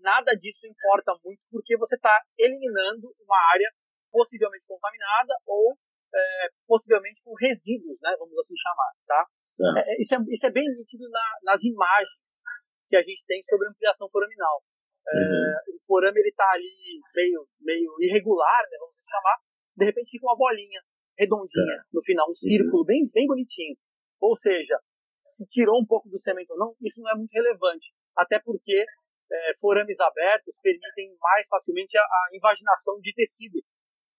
Speaker 3: nada disso importa muito, porque você está eliminando uma área possivelmente contaminada ou é, possivelmente com resíduos, né, vamos assim chamar, tá? É. é. isso, é, isso é bem nítido na, nas imagens que a gente tem sobre ampliação foraminal. É, uhum. O forame ele está ali meio, meio irregular, né, vamos assim chamar, de repente fica uma bolinha redondinha é. no final, um uhum. círculo uhum. bem, bem bonitinho. Ou seja, se tirou um pouco do cemento ou não, isso não é muito relevante. Até porque é, forames abertos permitem mais facilmente a, a invaginação de tecido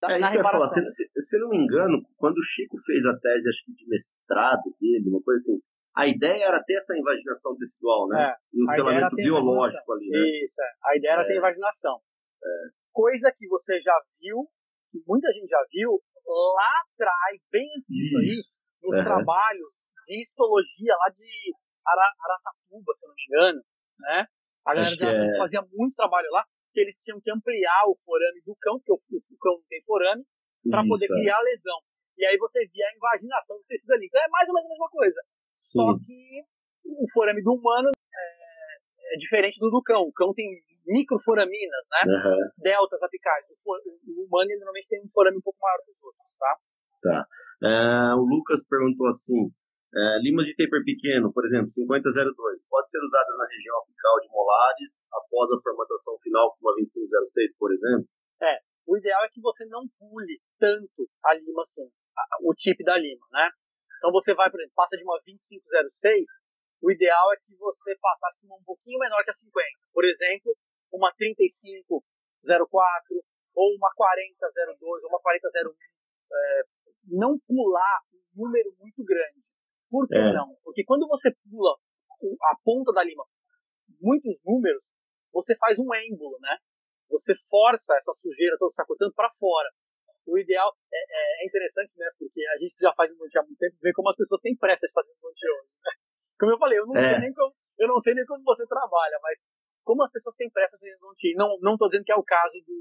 Speaker 2: da, é, isso que eu falar. Se, se, se não me engano, quando o Chico fez a tese, acho que de mestrado dele, uma coisa assim, a ideia era ter essa invaginação tecidual, né? É, e um selamento biológico ali, né?
Speaker 3: Isso, é. A ideia era é. ter invaginação. É. Coisa que você já viu, que muita gente já viu, lá atrás, bem antes disso aí, nos uhum. trabalhos de histologia lá de Ara, Araçatuba, se eu não me engano, né? A galera já é... fazia muito trabalho lá que eles tinham que ampliar o forame do cão, porque o, cão não tem forame, para poder é. criar a lesão. E aí você via a invaginação do tecido ali. Então é mais ou menos a mesma coisa. Sim. Só que o forame do humano é, é, diferente do do cão. O cão tem microforaminas, né? Uhum. Deltas apicais. O, for, o humano ele, normalmente tem um forame um pouco maior que os outros, tá?
Speaker 2: Tá. É, o Lucas perguntou assim: é, limas de taper pequeno, por exemplo, 5002, pode ser usadas na região apical de molares após a formatação final com uma 2506, por exemplo?
Speaker 3: É, o ideal é que você não pule tanto a lima assim, o tipo da lima, né? Então você vai, por exemplo, passa de uma 2506, o ideal é que você passasse uma um pouquinho menor que a 50. Por exemplo, uma 3504 ou uma 4002 ou uma 4001. É, não pular um número muito grande. Por que é. não? Porque quando você pula a ponta da lima muitos números, você faz um ângulo, né? Você força essa sujeira toda que está cortando para fora. O ideal é, é, é, interessante, né? Porque a gente já faz endodontia há muito tempo, vê como as pessoas têm pressa de fazer endodontia hoje. Né? Como eu falei, eu não, é. sei nem como, eu não sei nem como você trabalha, mas como as pessoas têm pressa de fazer endodontia, não, não tô dizendo que é o caso do,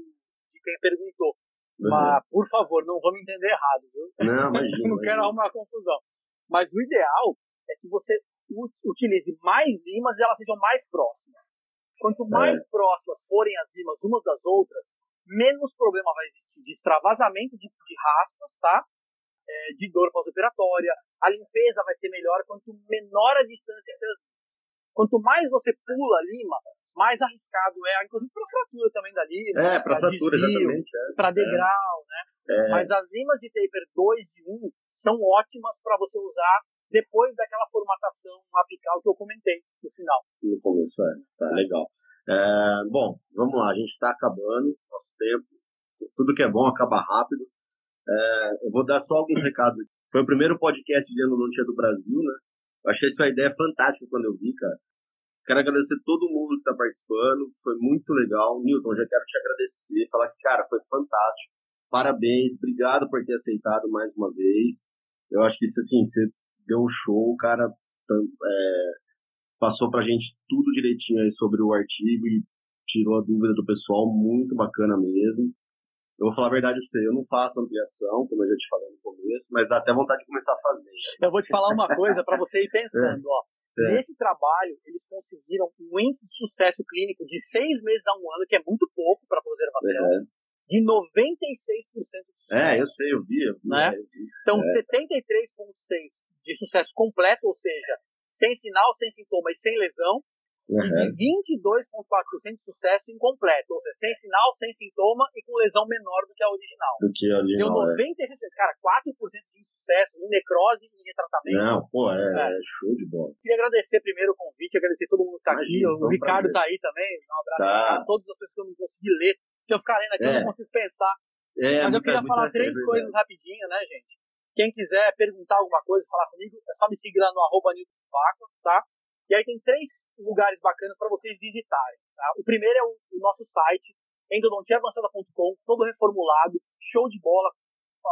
Speaker 3: de quem perguntou. Uhum. Mas, por favor, não vamos entender errado, viu?
Speaker 2: Não, imagina.
Speaker 3: não quero arrumar confusão. Mas o ideal é que você utilize mais limas e elas sejam mais próximas. Quanto mais é. próximas forem as limas umas das outras, menos problema vai existir de extravasamento de, de raspas, tá? É, de dor pós-operatória. A limpeza vai ser melhor quanto menor a distância entre as limas. Quanto mais você pula a lima, mais arriscado é, inclusive para fratura também da lima.
Speaker 2: É, para fratura, desvio, exatamente. É.
Speaker 3: Para degrau, né? É. Mas as limas de taper 2 e 1 são ótimas para você usar depois daquela formatação apical que eu comentei no final.
Speaker 2: No começo, é. Tá legal. É, bom, vamos lá, a gente está acabando, nosso tempo. Tudo que é bom acaba rápido. É, eu vou dar só alguns recados aqui. Foi o primeiro podcast de endodontia do Brasil, né? Eu achei essa ideia fantástica quando eu vi, cara. Quero agradecer todo mundo que está participando, foi muito legal. Newton, já quero te agradecer, falar que, cara, foi fantástico. Parabéns, obrigado por ter aceitado mais uma vez. Eu acho que isso, assim, você deu um show, cara. É, passou pra gente tudo direitinho aí sobre o artigo e tirou a dúvida do pessoal, muito bacana mesmo. Eu vou falar a verdade pra você, eu não faço ampliação, como eu já te falei no começo, mas dá até vontade de começar a fazer.
Speaker 3: Eu vou te falar uma coisa para você ir pensando, é. ó. É. Nesse trabalho, eles conseguiram um índice de sucesso clínico de seis meses a um ano, que é muito pouco para preservação, é. de 96% de sucesso.
Speaker 2: É, eu sei, eu vi. Eu vi,
Speaker 3: né?
Speaker 2: eu vi.
Speaker 3: Então, é. 73,6% de sucesso completo, ou seja, sem sinal, sem sintoma e sem lesão, Uhum. E de 22,4% de sucesso incompleto, ou seja, sem sinal, sem sintoma e com lesão menor do que a original.
Speaker 2: Do que a original.
Speaker 3: Deu 90%, é. cara, 4% de insucesso em necrose e retratamento.
Speaker 2: Não, pô, é, é, é. show de bola.
Speaker 3: Queria agradecer primeiro o convite, agradecer todo mundo que tá Imagina, aqui. O, Ricardo tá aí também. Um abraço tá. a todas as pessoas que eu não consegui ler. Se eu ficar lendo aqui, é. eu não consigo pensar. É, Mas eu queria falar três coisas rapidinho, né, gente? Quem quiser perguntar alguma coisa, falar comigo, é só me seguir lá no arroba tá? E aí tem três lugares bacanas para vocês visitarem. Tá? O primeiro é o, o nosso site, endodontiaavançada.com, todo reformulado, show de bola,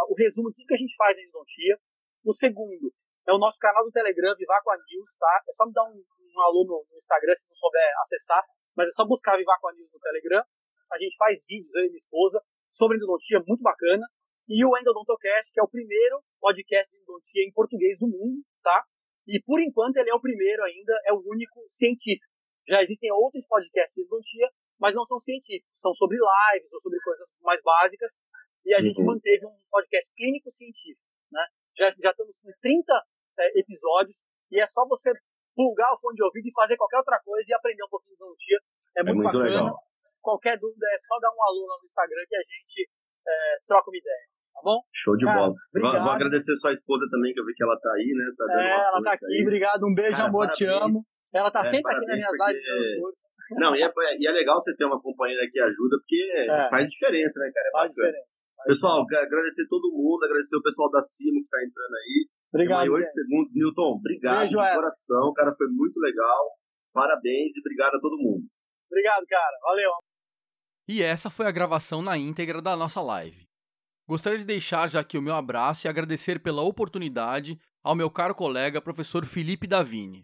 Speaker 3: o resumo tudo que a gente faz na endodontia. O segundo é o nosso canal do Telegram, Vivacoa News, tá? É só me dar um, um alô no, no, Instagram se não souber acessar, mas é só buscar Vivacoa News no Telegram. A gente faz vídeos, eu e minha esposa, sobre endodontia, muito bacana. E o Endodontocast, que é o primeiro podcast de endodontia em português do mundo, tá? E por enquanto ele é o primeiro ainda, é o único científico. Já existem outros podcasts de endodontia, mas não são científicos, são sobre lives ou sobre coisas mais básicas. E a uhum. gente manteve um podcast clínico científico, né? Já, já estamos com 30 é, episódios e é só você plugar o fone de ouvido e fazer qualquer outra coisa e aprender um pouquinho de endodontia. É, é muito, muito bacana. Legal. Qualquer dúvida é só dar um lá no Instagram que a gente é, troca uma ideia tá bom?
Speaker 2: Show de Cara, bola. Obrigado. Vou agradecer sua esposa também, que eu vi que ela tá aí, né? Tá
Speaker 3: é, ela tá aqui, aí. obrigado, um beijo, Cara, amor, parabéns. te amo. Ela tá é, sempre aqui nas minhas porque... lives força.
Speaker 2: Não, e é, e é legal você ter uma companheira que ajuda, porque é. faz diferença, né, cara? É
Speaker 3: faz bacana. diferença. Faz
Speaker 2: pessoal, diferença. agradecer todo mundo, agradecer o pessoal da Cimo que tá entrando aí.
Speaker 3: Obrigado.
Speaker 2: 8 segundos. Newton, obrigado beijo, de coração, cara, foi muito legal. Parabéns e obrigado a todo mundo.
Speaker 3: Obrigado, cara. Valeu.
Speaker 1: E essa foi a gravação na íntegra da nossa live. Gostaria de deixar já aqui o meu abraço e agradecer pela oportunidade ao meu caro colega professor Felipe Davini.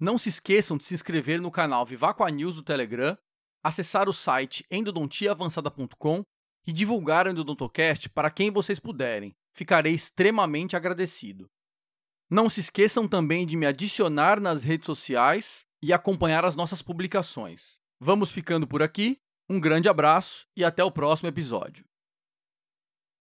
Speaker 1: Não se esqueçam de se inscrever no canal Vivacoa News do Telegram, acessar o site endodontiaavançada.com e divulgar o Endodontocast para quem vocês puderem. Ficarei extremamente agradecido. Não se esqueçam também de me adicionar nas redes sociais e acompanhar as nossas publicações. Vamos ficando por aqui, um grande abraço e até o próximo episódio.